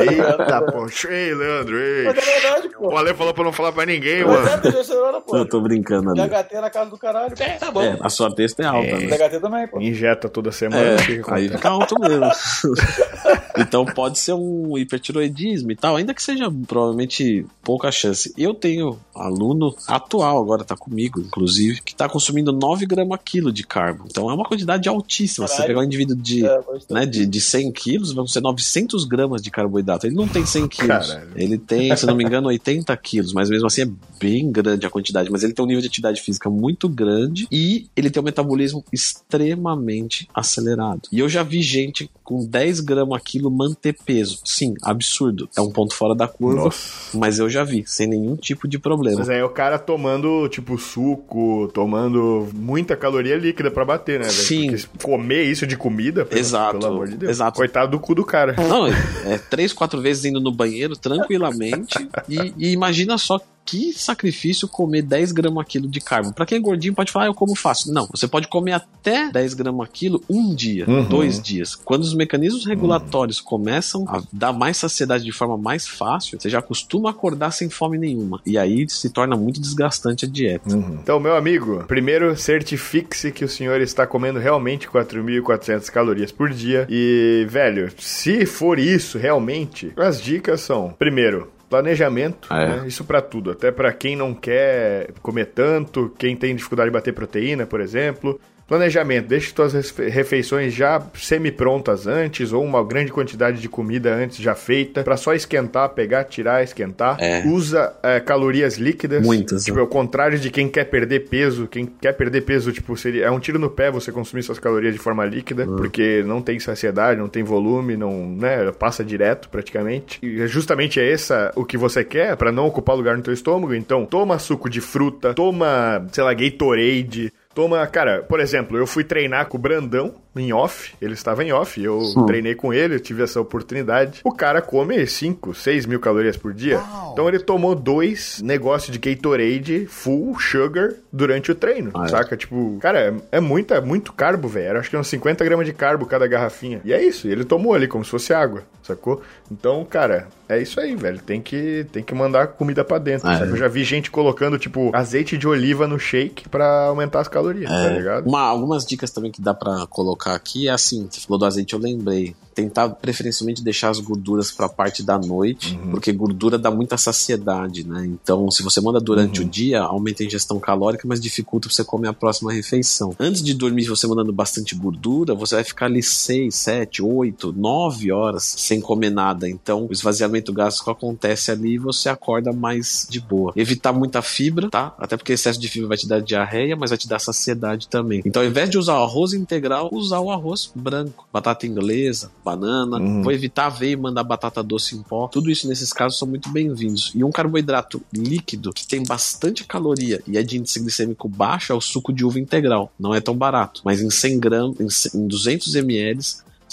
Eita, pô. Ei, Leandro, ei. Mas é verdade, pô. O Ale falou pra não falar pra ninguém, Mas é mano. testosterona, pô. Eu tô brincando ali. DHT na casa do caralho. Tá bom. É, a sua testa é alta, né? DHT também, pô. Injeta toda semana. É, aí fica alto mesmo. então pode ser um hipertiroidismo e tal, ainda que seja provavelmente pouca chance. Eu tenho aluno atual, agora tá comigo, inclusive, que tá consumindo 9 gramas quilo de carbo. Então é uma quantidade altíssima. Se você Caralho. pegar um indivíduo de, É, né, de, de 100 quilos, vão ser 900 gramas de carboidrato. Ele não tem 100 quilos. Caralho. Ele tem, se não me engano, 80 quilos, mas mesmo assim é bem grande a quantidade. Mas ele tem um nível de atividade física muito grande e ele tem um metabolismo extremamente acelerado. E eu já vi gente com 10 gramas a quilo manter peso. Sim, absurdo. É um ponto fora da curva, Nossa. mas eu já vi, sem nenhum tipo de problema. Mas aí o cara tomando, tipo, suco, tomando muita caloria líquida pra bater, né? Sim. Porque comer isso de comida, pelo, Exato, pelo amor de Deus. exato. Coitado do cu do cara. Não, é três, quatro vezes indo no banheiro tranquilamente. e, e imagina só que sacrifício comer 10 gramas a quilo de carbo. Pra quem é gordinho pode falar, ah, eu como fácil. Não, você pode comer até 10 gramas a quilo um dia, Uhum. dois dias. Quando os mecanismos regulatórios começam a dar mais saciedade de forma mais fácil, você já costuma acordar sem fome nenhuma. E aí se torna muito desgastante a dieta. Então, meu amigo, primeiro certifique-se que o senhor está comendo realmente 4.400 calorias por dia. E, velho, se for isso realmente, as dicas são: primeiro, planejamento, É. né? isso pra tudo, até pra quem não quer comer tanto, quem tem dificuldade de bater proteína, por exemplo. Planejamento, deixe suas refe- refeições já semi-prontas antes, ou uma grande quantidade de comida antes já feita, pra só esquentar, pegar, tirar, esquentar. É. Usa é, calorias líquidas. Muitas, Tipo, né? é o contrário de quem quer perder peso. Quem quer perder peso, tipo, seria, é um tiro no pé você consumir suas calorias de forma líquida, Hum. porque não tem saciedade, não tem volume, não, né, passa direto praticamente. E é justamente essa o que você quer pra não ocupar lugar no teu estômago. Então, toma suco de fruta, toma, sei lá, Gatorade, Toma, cara, por exemplo, eu fui treinar com o Brandão em off, ele estava em off, eu treinei com ele, eu tive essa oportunidade. O cara come 5, 6 mil calorias por dia. Então ele tomou dois negócios de Gatorade full sugar durante o treino, Ah, é? saca? Tipo, cara, é, é muita, muito carbo, velho. Acho que é uns 50 gramas de carbo cada garrafinha. E é isso, ele tomou ali como se fosse água, sacou? Então, cara, é isso aí, velho. Tem que, tem que mandar comida pra dentro, Ah, é. Eu já vi gente colocando, tipo, azeite de oliva no shake pra aumentar as calorias, tá ligado? Uma- algumas dicas também que dá pra colocar aqui é assim: você falou do azeite, eu lembrei. Tentar preferencialmente deixar as gorduras pra parte da noite, Uhum. porque gordura dá muita saciedade, né? Então, se você manda durante Uhum. o dia, aumenta a ingestão calórica, mas dificulta pra você comer a próxima refeição. Antes de dormir, você mandando bastante gordura, você vai ficar ali 6, 7, 8, 9 horas sem comer nada. Então, o esvaziamento gástrico acontece ali e você acorda mais de boa. Evitar muita fibra, tá? Até porque excesso de fibra vai te dar diarreia, mas vai te dar saciedade também. Então, ao invés de usar o arroz integral, usar o arroz branco, batata inglesa, banana. Uhum. Vou evitar aveia e mandar batata doce em pó. Tudo isso nesses casos são muito bem-vindos. E um carboidrato líquido que tem bastante caloria e é de índice glicêmico baixo é o suco de uva integral. Não é tão barato, mas em 100 gramas, em 200 ml,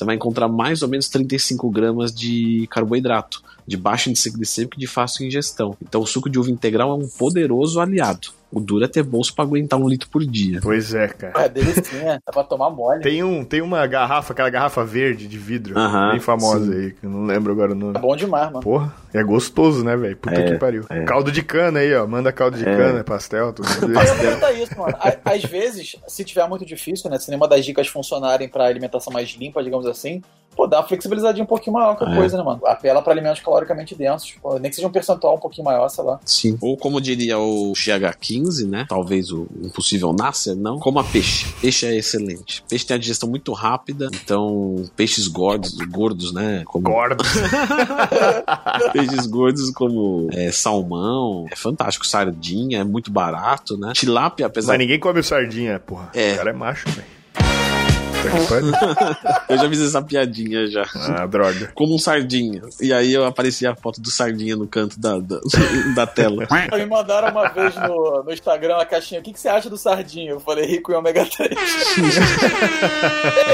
você vai encontrar mais ou menos 35 gramas de carboidrato, de baixo índice glicêmico e de fácil ingestão. Então o suco de uva integral é um poderoso aliado. O duro é ter bolso para aguentar um litro por dia. Pois é, cara. É, delicinha. Dá pra tomar mole. Tem, um, tem uma garrafa, aquela garrafa verde de vidro, Aham, bem famosa sim. aí, que eu não lembro agora o nome. É bom demais, mano. Porra, é gostoso, né, velho? Puta É, que pariu. é. Caldo de cana aí, ó. Manda caldo de É. cana, pastel, tudo. Eu ia perguntar isso, mano. Às vezes, se tiver muito difícil, né? Se nenhuma das dicas funcionarem pra alimentação mais limpa, digamos assim, pô, dá uma flexibilizadinha um pouquinho maior que a É. coisa, né, mano? Apela pra alimentos caloricamente densos. Pô, nem que seja um percentual um pouquinho maior, sei lá. Sim. Ou como diria o GH15, né? Talvez o impossível Nasser, não. Coma peixe. Peixe é excelente. Peixe tem a digestão muito rápida, então peixes gordos, gordos, né? Como Gordo. peixes gordos como é, salmão, é fantástico. Sardinha é muito barato, né? Tilápia, apesar Mas ninguém come sardinha, porra. É. O cara é macho, velho. Que pariu. Eu já fiz essa piadinha já. Ah, droga. Como um sardinha. E aí eu aparecia a foto do sardinha no canto da, da, da tela. Me mandaram uma vez no, no Instagram a caixinha: o que, que você acha do Sardinho? Eu falei: rico em ômega 3.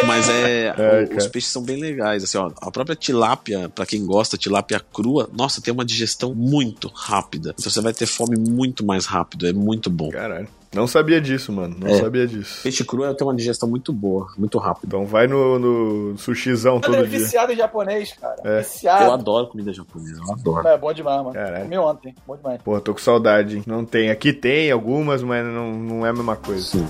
Mas é. Ai, cara. os peixes são bem legais. Assim, ó, a própria tilápia, pra quem gosta, tilápia crua, nossa, tem uma digestão muito rápida. Então você vai ter fome muito mais rápido. É muito bom. Caralho. Não sabia disso, mano. Não É. sabia disso. Peixe cru tem uma digestão muito boa, muito rápida. Então vai no, no sushizão Ele é todo dia. viciado em japonês, cara. É. Viciado. Eu adoro comida japonesa, eu adoro. É bom demais, mano. Caralho. Comi ontem. Bom demais. Pô, tô com saudade. hein? Não tem. Aqui tem algumas, mas não, não é a mesma coisa. Sim.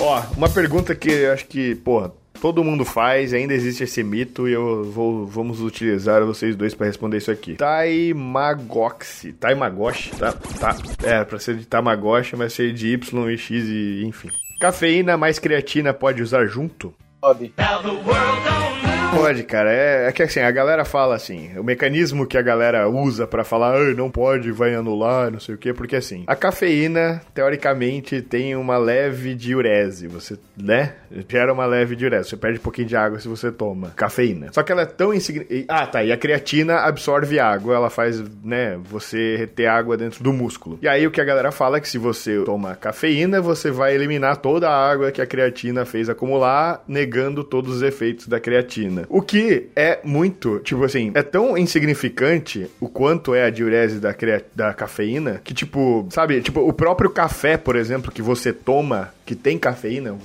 Ó, uma pergunta que eu acho que, porra, todo mundo faz, ainda existe esse mito e eu vou vamos utilizar vocês dois pra responder isso aqui. Taimagoxi, Taimagoshi, tá? Tá. É, pra ser de Tamagotchi, mas ser de Y e X e enfim. Cafeína mais creatina pode usar junto? Sobe. Pode, cara. É, é que assim, a galera fala assim, o mecanismo que a galera usa pra falar, "Ai, não pode, vai anular, não sei o quê, porque assim, a cafeína, teoricamente, tem uma leve diurese. Você, né? Gera uma leve diurese. Você perde um pouquinho de água se você toma cafeína. Só que ela é tão insignificante. Ah, tá. E a creatina absorve água, ela faz, né, você reter água dentro do músculo. E aí o que a galera fala é que se você toma cafeína, você vai eliminar toda a água que a creatina fez acumular, negando todos os efeitos da creatina. O que é muito, tipo assim, é tão insignificante o quanto é a diurese da, da cafeína, que tipo, sabe, tipo, o próprio café, por exemplo, que você toma, que tem cafeína,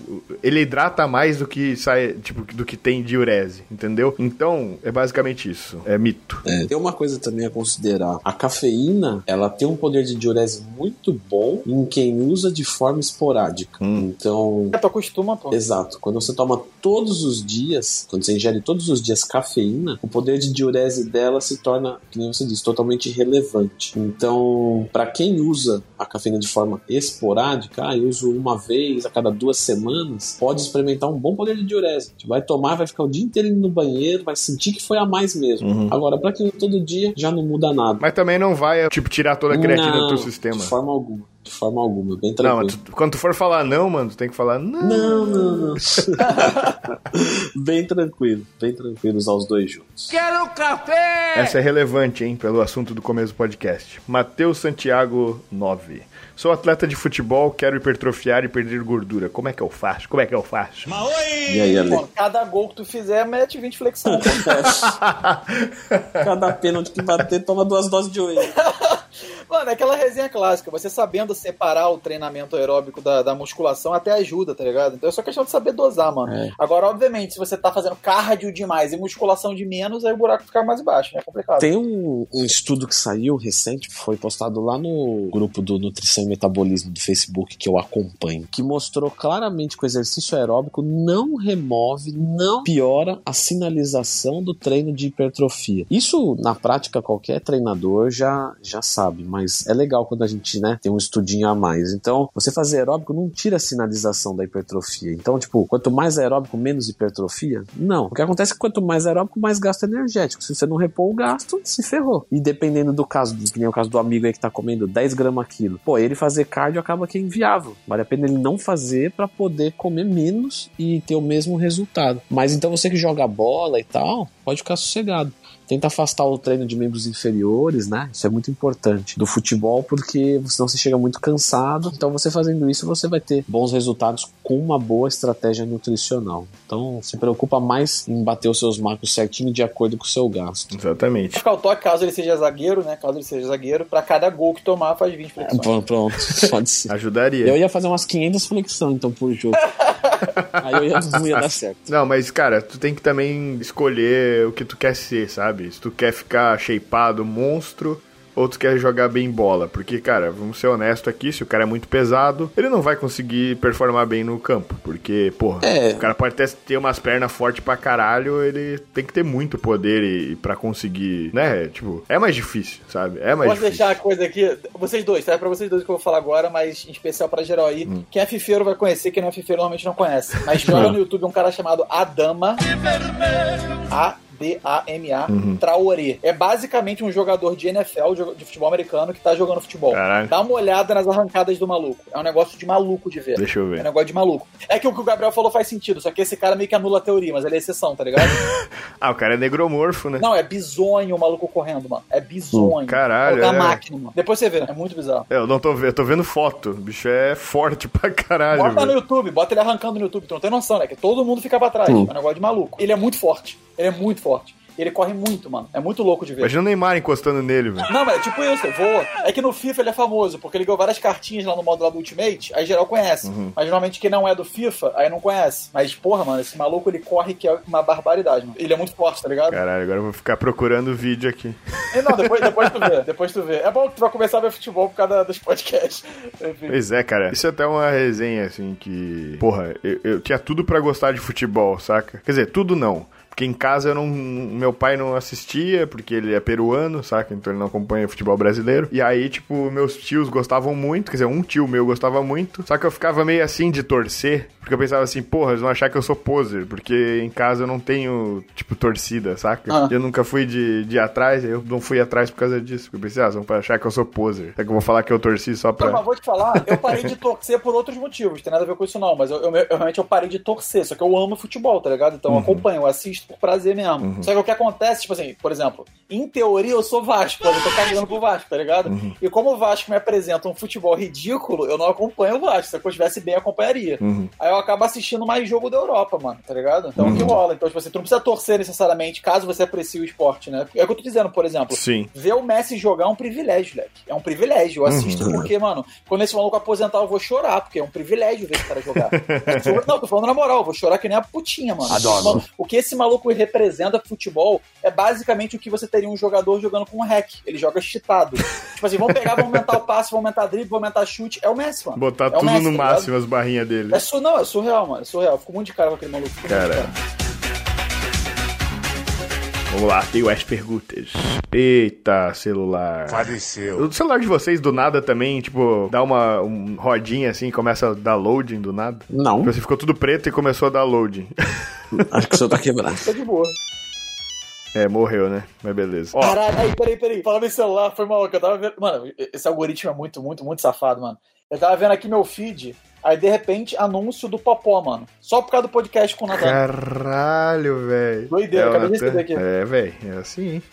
ele hidrata mais do que sai, tipo, do que tem diurese, entendeu? Então, é basicamente isso. É mito. É, tem uma coisa também a considerar. A cafeína, ela tem um poder de diurese muito bom em quem usa de forma esporádica. Então, É, tu acostuma, pô. Exato. Quando você toma todos os dias, quando você ingere todos os dias cafeína, o poder de diurese dela se torna, nem você disse, totalmente irrelevante. Então, para quem usa a cafeína de forma esporádica, ah, eu uso uma vez a cada duas semanas, pode experimentar um bom poder de diurese. Vai tomar, vai ficar o dia inteiro indo no banheiro, vai sentir que foi a mais mesmo. Agora, para quem todo dia, já não muda nada. Mas também não vai, tipo, tirar toda a creatina do Não, teu sistema. De forma alguma. De forma alguma. Bem Não, tranquilo. mas tu- quando tu for falar não, mano, tu tem que falar não. Não, não, não. bem tranquilo, bem tranquilo usar os dois juntos. Quero café! Essa é relevante, hein, pelo assunto do começo do podcast. Matheus Santiago 9. Sou atleta de futebol, quero hipertrofiar e perder gordura. Como é que eu faço? Como é que eu faço? E aí, Ale? Pô, cada gol que tu fizer, mete 20 flexão. Cada pênalti que bater, toma duas doses de whey. Mano, é aquela resenha clássica. Você sabendo separar o treinamento aeróbico da, da musculação até ajuda, tá ligado? Então é só questão de saber dosar, mano. É. Agora, obviamente, se você tá fazendo cardio demais e musculação de menos, aí o buraco fica mais baixo, né? É complicado. Tem um, um estudo que saiu recente, foi postado lá no grupo do Nutrição e Metabolismo do Facebook que eu acompanho, que mostrou claramente que o exercício aeróbico não remove, não piora a sinalização do treino de hipertrofia. Isso, na prática, qualquer treinador já, já sabe, mas é legal quando a gente né, tem um estudinho a mais. Então, você fazer aeróbico não tira a sinalização da hipertrofia. Então, tipo, quanto mais aeróbico, menos hipertrofia? Não. O que acontece é que quanto mais aeróbico, mais gasto energético. Se você não repor o gasto, se ferrou. E dependendo do caso, que nem o caso do amigo aí que tá comendo 10 gramas quilo, pô, ele fazer cardio acaba que é inviável. Vale a pena ele não fazer para poder comer menos e ter o mesmo resultado. Mas então você que joga bola e tal, pode ficar sossegado. Tenta afastar o treino de membros inferiores, né? Isso é muito importante do futebol, porque senão você chega muito cansado. Então, você fazendo isso, você vai ter bons resultados com uma boa estratégia nutricional. Então, se preocupa mais em bater os seus macros certinho de acordo com o seu gasto. Exatamente. Ficar o toque, caso ele seja zagueiro, né? Caso ele seja zagueiro, pra cada gol que tomar, faz 20 flexões. Pronto, pronto. pode ser. Ajudaria. Eu ia fazer umas 500 flexões, então, por jogo. Aí eu ia, não ia dar certo. Não, mas, cara, tu tem que também escolher o que tu quer ser, sabe? Se tu quer ficar shapeado, monstro, ou tu quer jogar bem bola. Porque, cara, vamos ser honestos aqui, se o cara é muito pesado, ele não vai conseguir performar bem no campo. Porque, porra, É. o cara pode até ter umas pernas fortes pra caralho, ele tem que ter muito poder e, para conseguir, né? Tipo, é mais difícil, sabe? É mais Posso difícil. deixar a coisa aqui? Vocês dois, tá? É pra vocês dois que eu vou falar agora, mas em especial pra geral aí. Quem é fifeiro vai conhecer, quem não é fifeiro normalmente não conhece. Mas joga no YouTube um cara chamado Adama. A T-A-D-A-M-A, Uhum. Traoré. É basicamente um jogador de NFL, de futebol americano, que tá jogando futebol. Caralho. Dá uma olhada nas arrancadas do maluco. É um negócio de maluco de ver. Deixa eu É um ver. negócio de maluco. É que o que o Gabriel falou faz sentido, só que esse cara meio que anula a teoria, mas ele é exceção, tá ligado? Ah, o cara é negromorfo, né? Não, é bizonho o maluco correndo, mano. É bizonho. Caralho, É da é. máquina, mano. Depois você vê, é muito bizarro. É, Eu não tô vendo, eu tô vendo foto. O bicho é forte pra caralho. Bota no velho. YouTube, bota ele arrancando no YouTube, tu não tem noção, né? Que todo mundo fica pra trás. É um negócio de maluco. Ele é muito forte. Ele é muito forte. Ele corre muito, mano. É muito louco de ver. Imagina o Neymar encostando nele, velho. Não, mas é tipo isso, voa. É que no FIFA ele é famoso, porque ele ganhou várias cartinhas lá no modo lá do Ultimate, aí geral conhece. Uhum. Mas normalmente quem não é do FIFA, aí não conhece. Mas, porra, mano, esse maluco ele corre que é uma barbaridade, mano. Ele é muito forte, tá ligado? Caralho, agora eu vou ficar procurando o vídeo aqui. E não, depois, depois tu vê, depois tu vê. É bom que tu vai começar a ver futebol por causa dos podcasts. Enfim. Pois é, cara. Isso é até uma resenha, assim, que. Porra, eu, eu tinha tudo pra gostar de futebol, saca? Quer dizer, tudo não. Porque em casa eu não. Meu pai não assistia, porque ele é peruano, saca? Então ele não acompanha futebol brasileiro. E aí, tipo, meus tios gostavam muito. Quer dizer, um tio meu gostava muito. Só que eu ficava meio assim de torcer. Porque eu pensava assim, porra, eles vão achar que eu sou poser. Porque em casa eu não tenho, tipo, torcida, saca? Ah. Eu nunca fui de, de atrás, eu não fui atrás por causa disso. Porque eu pensei, ah, vão achar que eu sou poser. Será que eu vou falar que eu torci só pra. Não, mas vou te falar, eu parei de torcer por outros motivos, tem nada a ver com isso não, mas eu, eu- eu realmente eu parei de torcer, só que eu amo futebol, tá ligado? Então eu acompanho, eu assisto por prazer mesmo. Só que o que acontece, tipo assim, por exemplo, em teoria eu sou Vasco, eu tô cagando pro Vasco, tá ligado? E como o Vasco me apresenta um futebol ridículo, eu não acompanho o Vasco, se eu estivesse bem, eu acompanharia. Aí eu acabo assistindo mais jogo da Europa, mano, tá ligado? Então o que rola? Então, tipo assim, tu não precisa torcer necessariamente, caso você aprecie o esporte, né? É o que eu tô dizendo, por exemplo, Sim. ver o Messi jogar é um privilégio, Leque. É um privilégio. Eu assisto porque, mano, quando esse maluco aposentar, eu vou chorar, porque é um privilégio ver esse cara jogar. Não, tô falando na moral, eu vou chorar que nem a putinha, mano. Adoro. Mano, o que esse maluco representa pro futebol é basicamente o que você teria um jogador jogando com um hack. Ele joga cheatado. tipo assim, vão pegar, vão aumentar o passe, vão aumentar drible, vão aumentar chute. É o Messi, mano. Botar É tudo Messi, no tá máximo as barrinhas dele. É su... Não, é surreal, mano. É surreal. Fico muito de cara com aquele maluco. Cara. Vamos lá, tem as perguntas. Eita, celular. Faleceu. O celular de vocês do nada também, tipo, dá uma um rodinha assim, começa a dar loading do nada? Não, Você ficou tudo preto e começou a dar loading. acho que o seu tá quebrado. Tá de boa. É, morreu, né? Mas beleza. Ó, Caralho, aí, peraí, peraí. Falando em celular, foi mal que eu tava vendo. Mano, esse algoritmo é muito, muito, muito safado, mano. Eu tava vendo aqui meu feed, aí de repente, anúncio do Popó, mano. Só por causa do podcast com o Natan. caralho, velho. Doideira, É, acabei de receber aqui. É, velho, é assim, hein?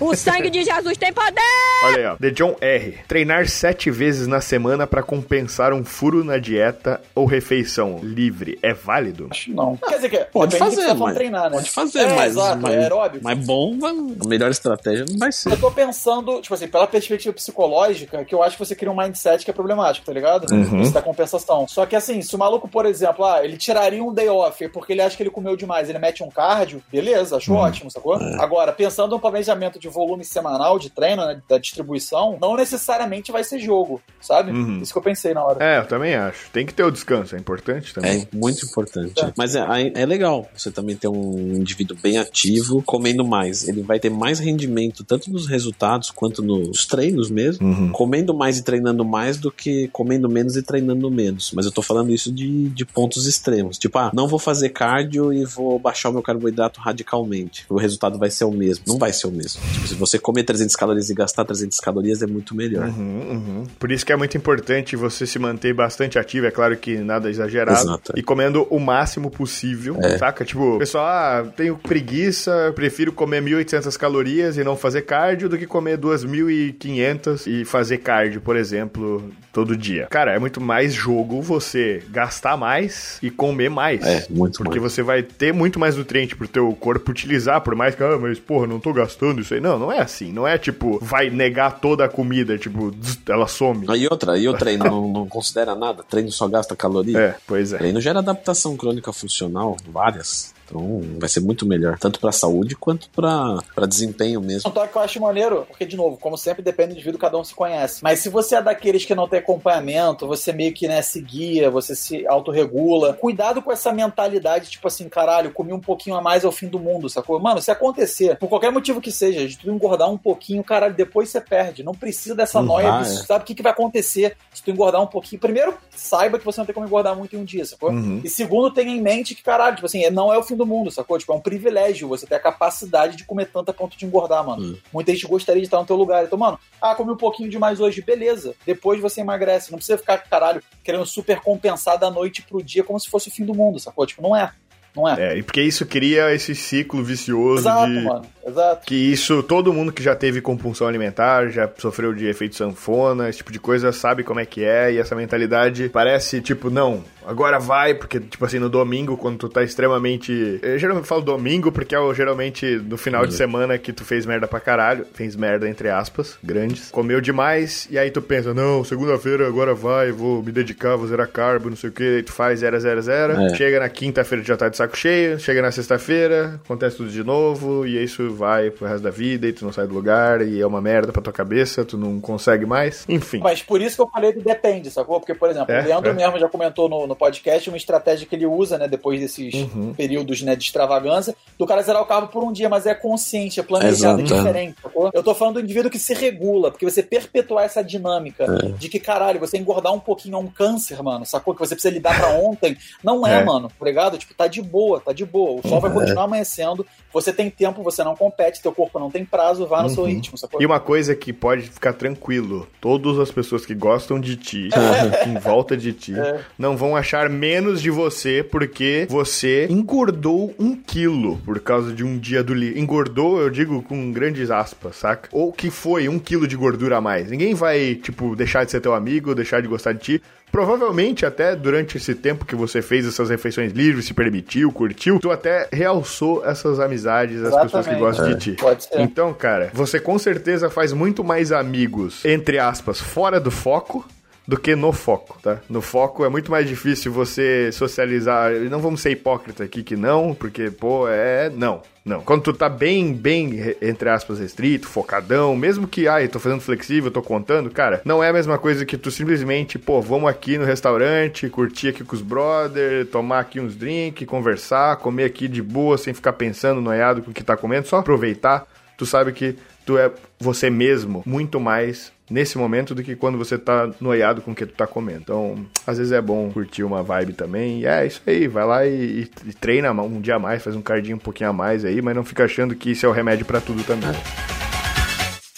O sangue de Jesus tem poder! Olha aí, ó. The John R. Treinar sete vezes na semana pra compensar um furo na dieta ou refeição livre é válido? Acho não. Quer dizer que Pode que fazer, mas, treinar, né? pode fazer, É, mas, exato, mas, é aeróbico. mas bom, a melhor estratégia não vai ser. Eu tô pensando, tipo assim, pela perspectiva psicológica, que eu acho que você cria um mindset que é problemático, tá ligado? Uhum. Isso da compensação. Só que assim, se o maluco, por exemplo, ah, ele tiraria um day off porque ele acha que ele comeu demais, ele mete um cardio, beleza, acho ótimo, sacou? Agora, pensando no planejamento de volume semanal de treino, né, da distribuição, não necessariamente vai ser jogo, sabe? Uhum. Isso que eu pensei na hora. É, eu também acho. Tem que ter o descanso, é importante também. É muito importante. É. Mas é, é legal você também ter um indivíduo bem ativo comendo mais. Ele vai ter mais rendimento, tanto nos resultados quanto nos treinos mesmo. Uhum. Comendo mais e treinando mais do que comendo menos e treinando menos. Mas eu tô falando isso de, de pontos extremos. Tipo, ah, não vou fazer cardio e vou baixar o meu carboidrato radicalmente. O resultado vai ser o mesmo. Não vai ser o mesmo. Tipo, se você comer 300 calorias e gastar 300 calorias é muito melhor. Uhum, uhum. Por isso que é muito importante você se manter bastante ativo, é claro que nada exagerado. Exato. E comendo o máximo possível, saca? Tipo, pessoal, ah, tenho preguiça, prefiro comer 1.800 calorias e não fazer cardio do que comer 2.500 e fazer cardio, por exemplo, todo dia. Cara, é muito mais jogo você gastar mais e comer mais. É, muito Porque mais. você vai ter muito mais nutriente pro teu corpo utilizar, por mais que, ah, mas porra, não tô gastando isso aí. Não, não é assim. Não é tipo, vai negar toda a comida, tipo, ela some. Aí outra, e o treino não, não considera nada? Treino só gasta caloria? É, pois é. Treino gera adaptação crônica funcional, várias. Então vai ser muito melhor, tanto pra saúde quanto pra pra desempenho mesmo. Um toque que eu acho maneiro, porque, de novo, como sempre, depende do indivíduo, cada um se conhece. Mas se você é daqueles que não tem acompanhamento, você meio que, né, se guia, você se autorregula, cuidado com essa mentalidade, tipo assim, caralho, comi um pouquinho a mais ao fim do mundo, sacou? Mano, se acontecer, por qualquer motivo que seja, de tu engordar um pouquinho, caralho, depois você perde. Não precisa dessa Não noia, é. sabe o que, que vai acontecer se tu engordar um pouquinho? Primeiro, saiba que você não tem como engordar muito em um dia, sacou? Uhum. E segundo, tenha em mente que, caralho, tipo assim, não é o fim do do mundo, sacou? Tipo, é um privilégio você ter a capacidade de comer tanto a ponto de engordar, mano. Hum. Muita gente gostaria de estar no teu lugar. Então, mano, ah, comi um pouquinho demais hoje, beleza. Depois você emagrece. Não precisa ficar, caralho, querendo super compensar da noite pro dia como se fosse o fim do mundo, sacou? Tipo, não é. Não é. É, e porque isso cria esse ciclo vicioso Exato, de. mano. Exato. Que isso, todo mundo que já teve compulsão alimentar, já sofreu de efeito sanfona, esse tipo de coisa, sabe como é que é, e essa mentalidade parece tipo, não, agora vai, porque, tipo assim, no domingo, quando tu tá extremamente. Eu geralmente falo domingo, porque é o- geralmente no final de semana que tu fez merda pra caralho, fez merda entre aspas, grandes, comeu demais, e aí tu pensa, não, segunda-feira agora vai, vou me dedicar, vou zerar carbo, não sei o que, aí tu faz zero, zero, zero, É. chega na quinta-feira já tá de saco cheio, chega na sexta-feira, acontece tudo de novo, e isso vai pro resto da vida, e tu não sai do lugar, e é uma merda pra tua cabeça, tu não consegue mais, enfim. Mas por isso que eu falei do depende, sacou? Porque, por exemplo, É, o Leandro é. mesmo já comentou no, no podcast uma estratégia que ele usa, né, depois desses Uhum. períodos né, de extravagância, do cara zerar o carro por um dia, mas é consciente, é planejado, Exato, é é. diferente, sacou? Eu tô falando do indivíduo que se regula, porque você perpetuar essa dinâmica É. de que, caralho, você engordar um pouquinho é um câncer, mano, sacou? Que você precisa lidar pra ontem. Não é, É. mano, tá ligado? Tipo, tá de boa, tá de boa. O sol vai continuar amanhecendo, você tem tempo, você não compete, teu corpo não tem prazo, vá no seu ritmo, sacou? E uma coisa que pode ficar tranquilo: todas as pessoas que gostam de ti, em volta de ti, não vão achar menos de você porque você engordou um quilo por causa de um dia do li. Engordou, eu digo com grandes aspas, saca? Ou que foi um quilo de gordura a mais. Ninguém vai, tipo, deixar de ser teu amigo, deixar de gostar de ti. Provavelmente até durante esse tempo que você fez essas refeições livres, se permitiu, curtiu, tu até realçou essas amizades, as pessoas que gostam É. de ti. Pode ser. Então, cara, você com certeza faz muito mais amigos, entre aspas, fora do foco do que no foco, tá? No foco é muito mais difícil você socializar. Não vamos ser hipócrita aqui que não, porque, pô, é. Não. Não. Quando tu tá bem, bem, re- entre aspas, restrito, focadão, mesmo que, ai, tô fazendo flexível, tô contando, cara, não é a mesma coisa que tu simplesmente, pô, vamos aqui no restaurante, curtir aqui com os brother, tomar aqui uns drinks, conversar, comer aqui de boa, sem ficar pensando noiado com o que tá comendo, só aproveitar. Tu sabe que tu é você mesmo muito mais nesse momento do que quando você tá noiado com o que tu tá comendo. Então, às vezes é bom curtir uma vibe também. E é isso aí, vai lá e, e treina um dia a mais, faz um cardinho um pouquinho a mais aí, mas não fica achando que isso é o remédio pra tudo também.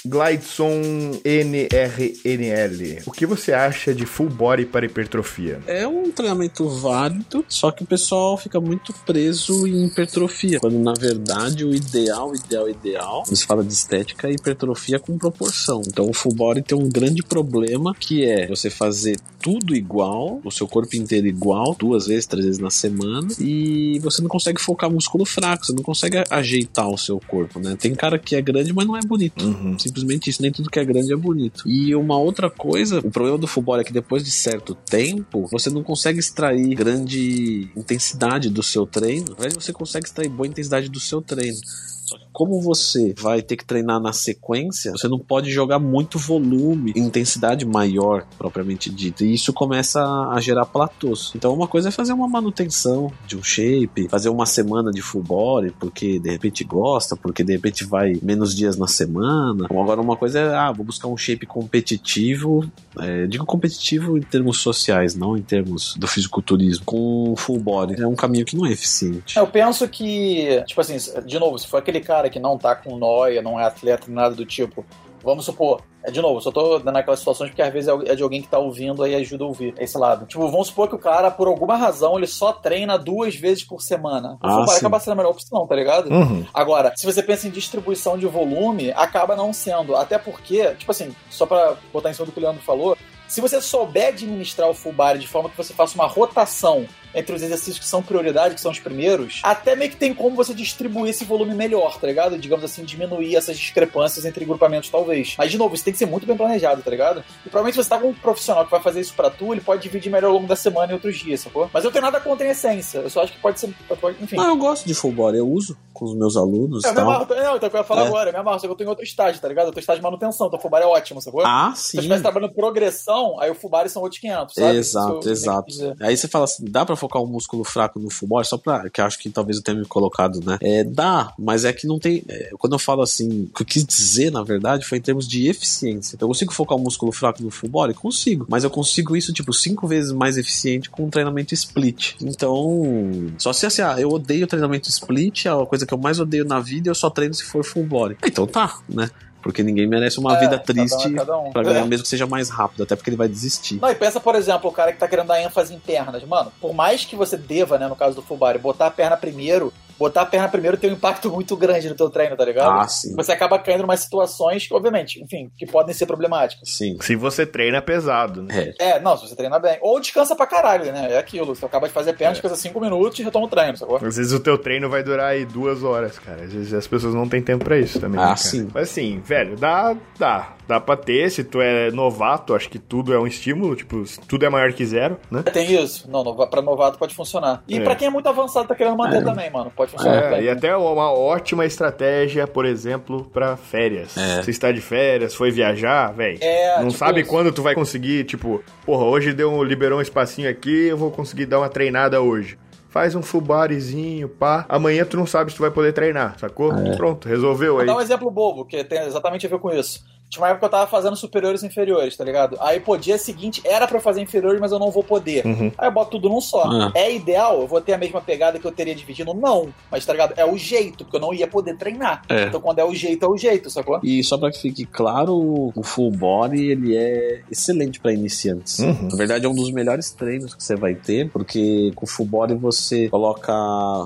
Glideson NRNL. O que você acha de full body para hipertrofia? É um treinamento válido, só que o pessoal fica muito preso em hipertrofia. Quando na verdade o ideal, ideal, ideal, se fala de estética, é hipertrofia com proporção. Então o full body tem um grande problema que é você fazer tudo igual, o seu corpo inteiro igual, duas vezes, três vezes na semana, e você não consegue focar músculo fraco, você não consegue ajeitar o seu corpo, né? Tem cara que é grande, mas não é bonito. Uhum. Simplesmente isso, nem tudo que é grande é bonito. E uma outra coisa, o problema do futebol é que depois de certo tempo, você não consegue extrair grande intensidade do seu treino. Verdade, você consegue extrair boa intensidade do seu treino. Só que como você vai ter que treinar na sequência, você não pode jogar muito volume, intensidade maior, propriamente dita. E isso começa a gerar platôs. Então uma coisa é fazer uma manutenção de um shape, fazer uma semana de full body, porque de repente gosta, porque de repente vai menos dias na semana. Ou agora uma coisa é, ah, vou buscar um shape competitivo, é, digo competitivo em termos sociais, não em termos do fisiculturismo, com full body. É um caminho que não é eficiente. Eu penso que, tipo assim, de novo, se for aquele cara que não tá com noia, não é atleta, nem nada do tipo, vamos supor, é de novo, só tô dando aquelas situações porque às vezes é de alguém que tá ouvindo aí ajuda a ouvir esse lado. Tipo, vamos supor que o cara, por alguma razão, ele só treina duas vezes por semana. O Ah, sim. acaba sendo a melhor opção, tá ligado? Uhum. Agora, se você pensa em distribuição de volume, acaba não sendo. Até porque, tipo assim, só pra botar em cima do que o Leandro falou, se você souber administrar o full body de forma que você faça uma rotação entre os exercícios que são prioridade, que são os primeiros, até meio que tem como você distribuir esse volume melhor, tá ligado? Digamos assim, diminuir essas discrepâncias entre grupamentos, talvez. Mas, de novo, isso tem que ser muito bem planejado, tá ligado? E provavelmente se você tá com um profissional que vai fazer isso pra tu, ele pode dividir melhor ao longo da semana e outros dias, sacou? Mas eu tenho nada contra a essência. Eu só acho que pode ser. Enfim. Ah, eu gosto de full body, eu uso. com os meus alunos É, eu tal. amarro, não, então eu ia falar É. agora, eu me amarro, só que eu tô em outro estágio, tá ligado? Eu tô em estágio de manutenção, então Fubari é ótimo, sacou? Ah, Se sim. eu estivesse trabalhando progressão, aí o Fubari são outros 500, sabe? Exato, eu- exato. Aí você fala assim, dá pra focar um músculo fraco no full body? Só pra, que acho que talvez eu tenha me colocado, né? É, dá, mas é que não tem, é, quando eu falo assim, o que eu quis dizer, na verdade, foi em termos de eficiência. Eu consigo focar um músculo fraco no full body? Consigo, mas eu consigo isso, tipo, cinco vezes mais eficiente com um treinamento split. Então, só se assim, ah, eu odeio treinamento split, é a coisa que eu mais odeio na vida, eu só treino se for full body. Então tá, né? Porque ninguém merece uma É, vida cada um é triste cada um. pra ganhar, É. mesmo que seja mais rápido, até porque ele vai desistir. Não, e pensa, por exemplo, o cara que tá querendo dar ênfase em pernas. Mano, por mais que você deva, né, no caso do body, botar a perna primeiro, botar a perna primeiro tem um impacto muito grande no teu treino, tá ligado? Ah, sim. Você acaba caindo em umas situações que, obviamente, enfim, que podem ser problemáticas. Sim. Se você treina pesado, né? É. É, não, se você treina bem. Ou descansa pra caralho, né? É aquilo. Você acaba de fazer perna, É. descansa 5 minutos e retoma o treino, sacou? Às vezes o teu treino vai durar aí duas horas, cara. Às vezes as pessoas não têm tempo pra isso também. Ah, né, cara? sim. Mas assim, velho, dá, dá. Dá pra ter. Se tu é novato, acho que tudo é um estímulo. Tipo, tudo é maior que zero, né? Tem isso. Não, pra novato pode funcionar. E É. pra quem é muito avançado tá querendo manter É. também, mano. Pode funcionar É, bem. e até uma ótima estratégia, por exemplo, pra férias. É. Você está de férias, foi viajar, velho. É, não tipo sabe isso. quando tu vai conseguir, tipo, porra, hoje deu um, liberou um espacinho aqui, eu vou conseguir dar uma treinada hoje. Faz um full bodyzinho, pá. Amanhã tu não sabe se tu vai poder treinar, sacou? É. Pronto, resolveu Vou aí. dar um exemplo bobo, que tem exatamente a ver com isso. Tinha uma época que eu tava fazendo superiores e inferiores, tá ligado? Aí, pô, dia seguinte era pra eu fazer inferiores, mas eu não vou poder. Uhum. Aí eu boto tudo num só. Ah. É ideal, eu vou ter a mesma pegada que eu teria dividindo? Não. Mas, tá ligado? É o jeito, porque eu não ia poder treinar. É. Então, quando é o jeito, é o jeito, sacou? E só pra que fique claro, o full body ele é excelente pra iniciantes. Uhum. Na verdade, é um dos melhores treinos que você vai ter, porque com o full body você coloca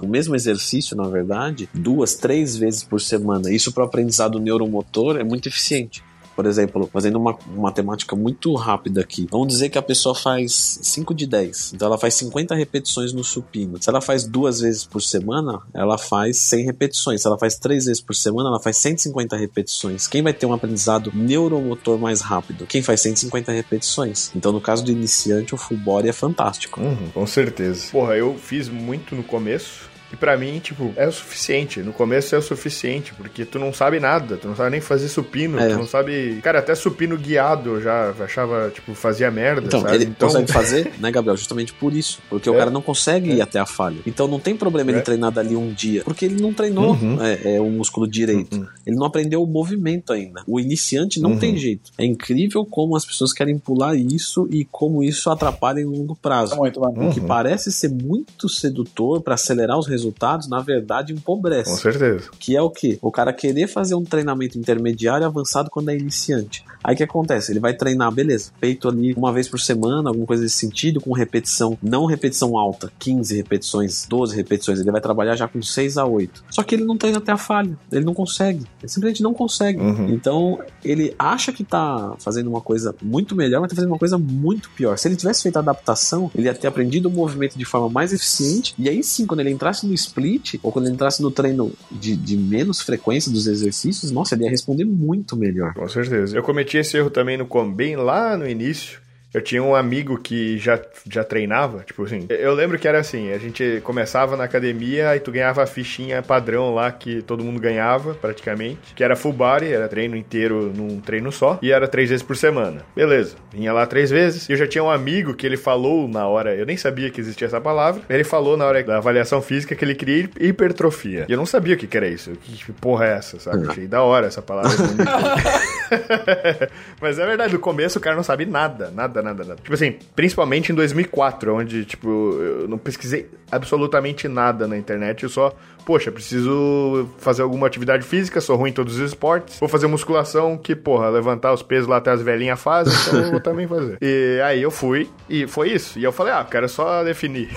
o mesmo exercício, na verdade, duas, três vezes por semana. Isso para o aprendizado neuromotor é muito eficiente. Por exemplo, fazendo uma matemática muito rápida aqui. Vamos dizer que a pessoa faz 5 de 10. Então ela faz 50 repetições no supino. Se ela faz duas vezes por semana, ela faz 100 repetições. Se ela faz três vezes por semana, ela faz 150 repetições. Quem vai ter um aprendizado neuromotor mais rápido? Quem faz 150 repetições. Então, no caso do iniciante, o full body é fantástico. Uhum, com certeza. Porra, eu fiz muito no começo. E pra mim, tipo, é o suficiente. No começo é o suficiente, porque tu não sabe nada, tu não sabe nem fazer supino, É. tu não sabe. Cara, até supino guiado eu já achava, tipo, fazia merda, Então, sabe? ele consegue fazer, né, Gabriel? Justamente por isso. Porque o É. cara não consegue ir até a falha. Então não tem problema ele É. treinar dali um dia. Porque ele não treinou Uhum. é, é, o músculo direito. Uhum. Ele não aprendeu o movimento ainda. O iniciante não Uhum. tem jeito. É incrível como as pessoas querem pular isso e como isso atrapalha em longo prazo. É muito, mano. O que Uhum. parece ser muito sedutor para acelerar os resultados, na verdade empobrece. Com certeza. Que é o quê? O cara querer fazer um treinamento intermediário avançado quando é iniciante. Aí o que acontece? Ele vai treinar, beleza, peito ali uma vez por semana, alguma coisa desse sentido, com repetição, não repetição alta, 15 repetições, 12 repetições. Ele vai trabalhar já com 6 a 8. Só que ele não treina até a falha. Ele não consegue. Ele simplesmente não consegue. Uhum. Então, ele acha que tá fazendo uma coisa muito melhor, mas tá fazendo uma coisa muito pior. Se ele tivesse feito a adaptação, ele ia ter aprendido o movimento de forma mais eficiente. E aí sim, quando ele entrasse no split, ou quando ele entrasse no treino de, de menos frequência dos exercícios, nossa, ele ia responder muito melhor. Com certeza. Eu cometi esse erro também no com- bem lá no início. Eu tinha um amigo que já, já treinava, tipo assim. Eu lembro que era assim: a gente começava na academia e tu ganhava a fichinha padrão lá que todo mundo ganhava, praticamente. Que era full body, era treino inteiro num treino só. E era três vezes por semana. Beleza. Vinha lá três vezes. E eu já tinha um amigo que ele falou na hora, eu nem sabia que existia essa palavra. Ele falou na hora da avaliação física que ele queria hipertrofia. E eu não sabia o que, que era isso. Que, que porra é essa, sabe? Achei da hora essa palavra. Mas é verdade, no começo o cara não sabe nada, nada, nada, nada. Tipo assim, principalmente em 2004, onde, tipo, eu não pesquisei absolutamente nada na internet, eu só, poxa, preciso fazer alguma atividade física, sou ruim em todos os esportes, vou fazer musculação, que, porra, levantar os pesos lá até as velhinhas fazem, então eu vou também fazer. E aí eu fui, e foi isso. E eu falei, ah, quero só definir.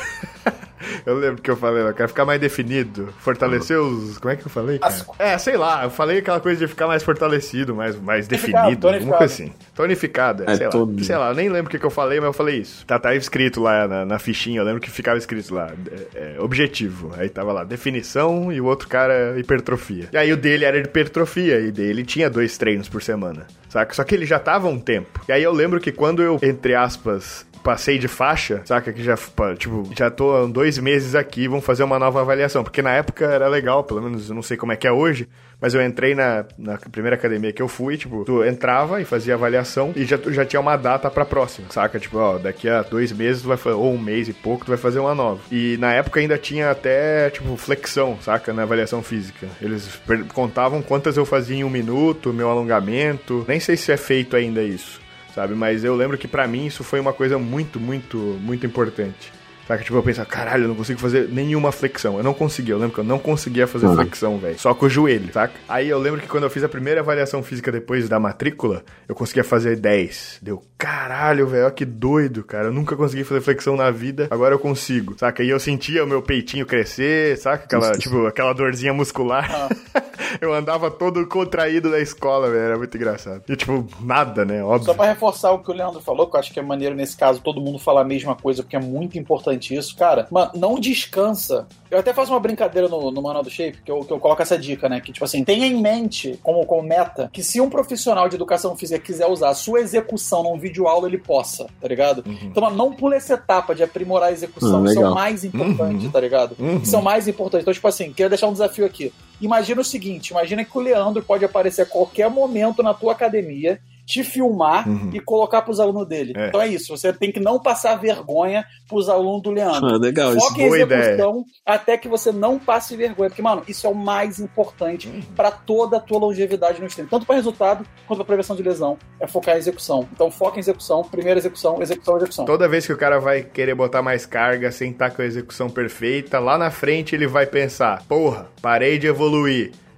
Eu lembro que eu falei, eu quero ficar mais definido, fortalecer os. Como é que eu falei, cara? As- É, sei lá, eu falei aquela coisa de ficar mais fortalecido, mais, mais Tonificado, definido, alguma tonificado. coisa assim. Tonificado, é, É, sei todo- lá. Sei lá, eu nem lembro o que, que eu falei, mas eu falei isso. Tá, tá escrito lá na, na fichinha, eu lembro que ficava escrito lá, é, é, objetivo. Aí tava lá, definição e o outro cara, hipertrofia. E aí o dele era hipertrofia, e dele tinha dois treinos por semana, saca? Só que ele já tava um tempo. E aí eu lembro que quando eu, entre aspas, passei de faixa, saca? Que já, tipo, já tô há dois meses aqui, vão fazer uma nova avaliação. Porque na época era legal, pelo menos eu não sei como é que é hoje, mas eu entrei na, na primeira academia que eu fui, tipo, tu entrava e fazia avaliação e já, já tinha uma data pra próxima, saca? Tipo, ó, daqui a dois meses tu vai fazer, ou um mês e pouco, tu vai fazer uma nova. E na época ainda tinha até, tipo, flexão, saca? Na avaliação física. Eles contavam quantas eu fazia em um minuto, meu alongamento. Nem sei se é feito ainda isso, sabe? Mas eu lembro que pra mim isso foi uma coisa muito, muito, muito importante. Saca? Tipo, eu pensava, caralho, eu não consigo fazer nenhuma flexão. Eu não conseguia, eu lembro que eu não conseguia fazer Uhum. flexão, velho. Só com o joelho, saca? Aí eu lembro que quando eu fiz a primeira avaliação física depois da matrícula, eu conseguia fazer 10. Deu, caralho, velho, que doido, cara. Eu nunca consegui fazer flexão na vida, agora eu consigo, saca? E eu sentia o meu peitinho crescer, saca? Aquela, tipo, aquela dorzinha muscular. eu andava todo contraído da escola, velho. Era muito engraçado. E, tipo, nada, né? Óbvio. Só pra reforçar o que o Leandro falou, que eu acho que é maneiro nesse caso todo mundo falar a mesma coisa, porque é muito importante isso. Cara, mano, não descansa. Eu até faço uma brincadeira no, no Manual do Shape, que eu, que eu coloco essa dica, né? Que, tipo assim, tenha em mente, como, como meta, que se um profissional de educação física quiser usar a sua execução num vídeo aula, ele possa, tá ligado? Então, mano, não pula essa etapa de aprimorar a execução. Hum, isso é o legal. mais importante, Uhum. tá ligado? Uhum. Isso é o mais importante. Então, tipo assim, quero deixar um desafio aqui. Imagina o seguinte: imagina que o Leandro pode aparecer a qualquer momento na tua academia, te filmar Uhum. e colocar pros alunos dele. É. Então é isso. Você tem que não passar vergonha pros alunos do Leandro. Ah, legal isso. Foca em boa execução até que você não passe vergonha. Porque, mano, isso é o mais importante Uhum. pra toda a tua longevidade no treino. Tanto pra resultado quanto pra prevenção de lesão. É focar em execução. Então foca em execução, primeira execução, execução, execução. Toda vez que o cara vai querer botar mais carga sem estar com a execução perfeita, lá na frente ele vai pensar: porra, parei de evoluir.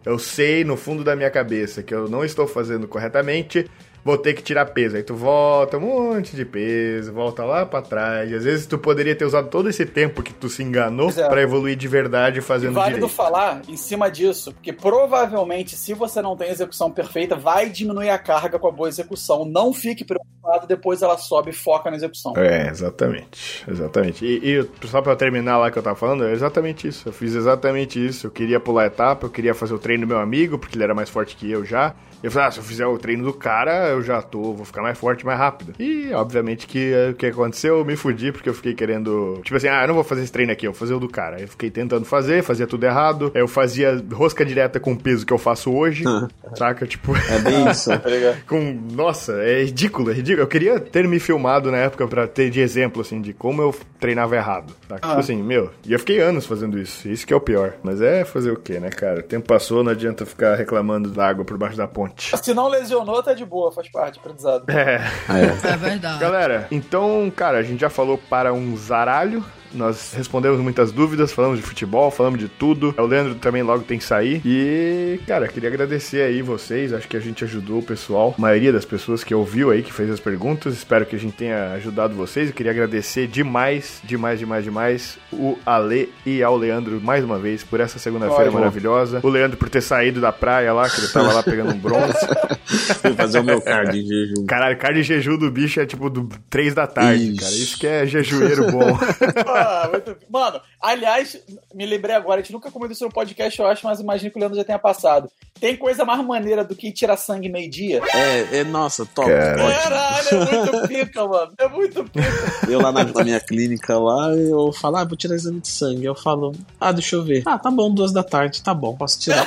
Eu sei no fundo da minha cabeça que eu não estou fazendo corretamente, vou ter que tirar peso. Aí tu volta, um monte de peso, volta lá pra trás. E às vezes tu poderia ter usado todo esse tempo que tu se enganou é. pra evoluir de verdade E fazendo válido direito. falar em cima disso, porque provavelmente, se você não tem execução perfeita, vai diminuir a carga com a boa execução. Não fique preocupado, depois ela sobe e foca na execução. É, exatamente. Exatamente. E, e só pra terminar lá que eu tava falando, é exatamente isso. Eu fiz exatamente isso. Eu queria pular a etapa, eu queria fazer o treino do meu amigo, porque ele era mais forte que eu já. Eu falei, ah, se eu fizer o treino do cara, eu já tô, vou ficar mais forte, mais rápido. E, obviamente, que eh, o que aconteceu, eu me fudi, porque eu fiquei querendo. Tipo assim, ah, eu não vou fazer esse treino aqui, eu vou fazer o do cara. Eu fiquei tentando fazer, fazia tudo errado. Aí Eu fazia rosca direta com o peso que eu faço hoje, saca? Tipo. É bem isso. Tá ligado? com. Nossa, é ridículo, é ridículo. Eu queria ter me filmado na época pra ter de exemplo, assim, de como eu treinava errado. Tá? Tipo Ah. assim, meu, e eu fiquei anos fazendo isso. Isso que é o pior. Mas é fazer o quê, né, cara? O tempo passou, não adianta ficar reclamando da água por baixo da ponte. Se não lesionou, tá de boa, faz parte, aprendizado. É. É. É verdade. Galera, então, cara, a gente já falou para um zaralho. Nós respondemos muitas dúvidas, falamos de futebol, falamos de tudo. O Leandro também logo tem que sair. E, cara, queria agradecer aí vocês. Acho que a gente ajudou o pessoal. A maioria das pessoas que ouviu aí, que fez as perguntas. Espero que a gente tenha ajudado vocês. Eu queria agradecer demais, demais, demais, demais o Ale e ao Leandro mais uma vez por essa segunda-feira maravilhosa. O Leandro por ter saído da praia lá, que ele tava lá pegando um bronze. Fui fazer o meu card em jejum. Caralho, carne de jejum do bicho é tipo do 3 da tarde, Ixi. cara. Isso que é jejueiro bom. Ah, muito- Mano, aliás, me lembrei agora, a gente nunca comentou isso no podcast, eu acho, mas imagino que o Leandro já tenha passado. Tem coisa mais maneira do que tirar sangue meio-dia? É, é, nossa, top. Cara. Caralho, é muito pica, mano. É muito pica. Eu lá na, na minha clínica lá, eu falo, ah, vou tirar exame de sangue. Eu falo, ah, deixa eu ver. Ah, tá bom, duas da tarde, tá bom, posso tirar.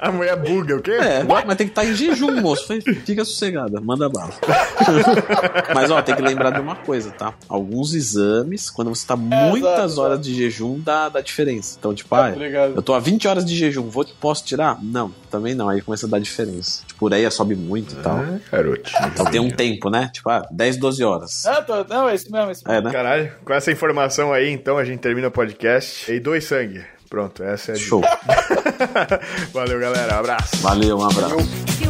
A mulher buga, o quê? É, mas tem que estar em jejum, moço. Fica sossegada, manda bala. mas ó, tem que lembrar de uma coisa, tá? Alguns exames, quando você tá muitas É, exato, horas de jejum, dá, dá diferença. Então, tipo, ah, Obrigado. eu tô há 20 horas de jejum, vou, posso tirar? Não, também não. Aí começa a dar diferença. Tipo, ureia sobe muito e tal. Ah, garoto. Então tem um tempo, né? Tipo, ah, 10, 12 horas. Ah, tô... Não, é isso mesmo, é isso mesmo. É, né? Caralho, com essa informação aí, então, a gente termina o podcast. E dois sangue. Pronto, essa é a. Show. Valeu, galera. Abraço. Valeu, um abraço. If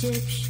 Egyptian.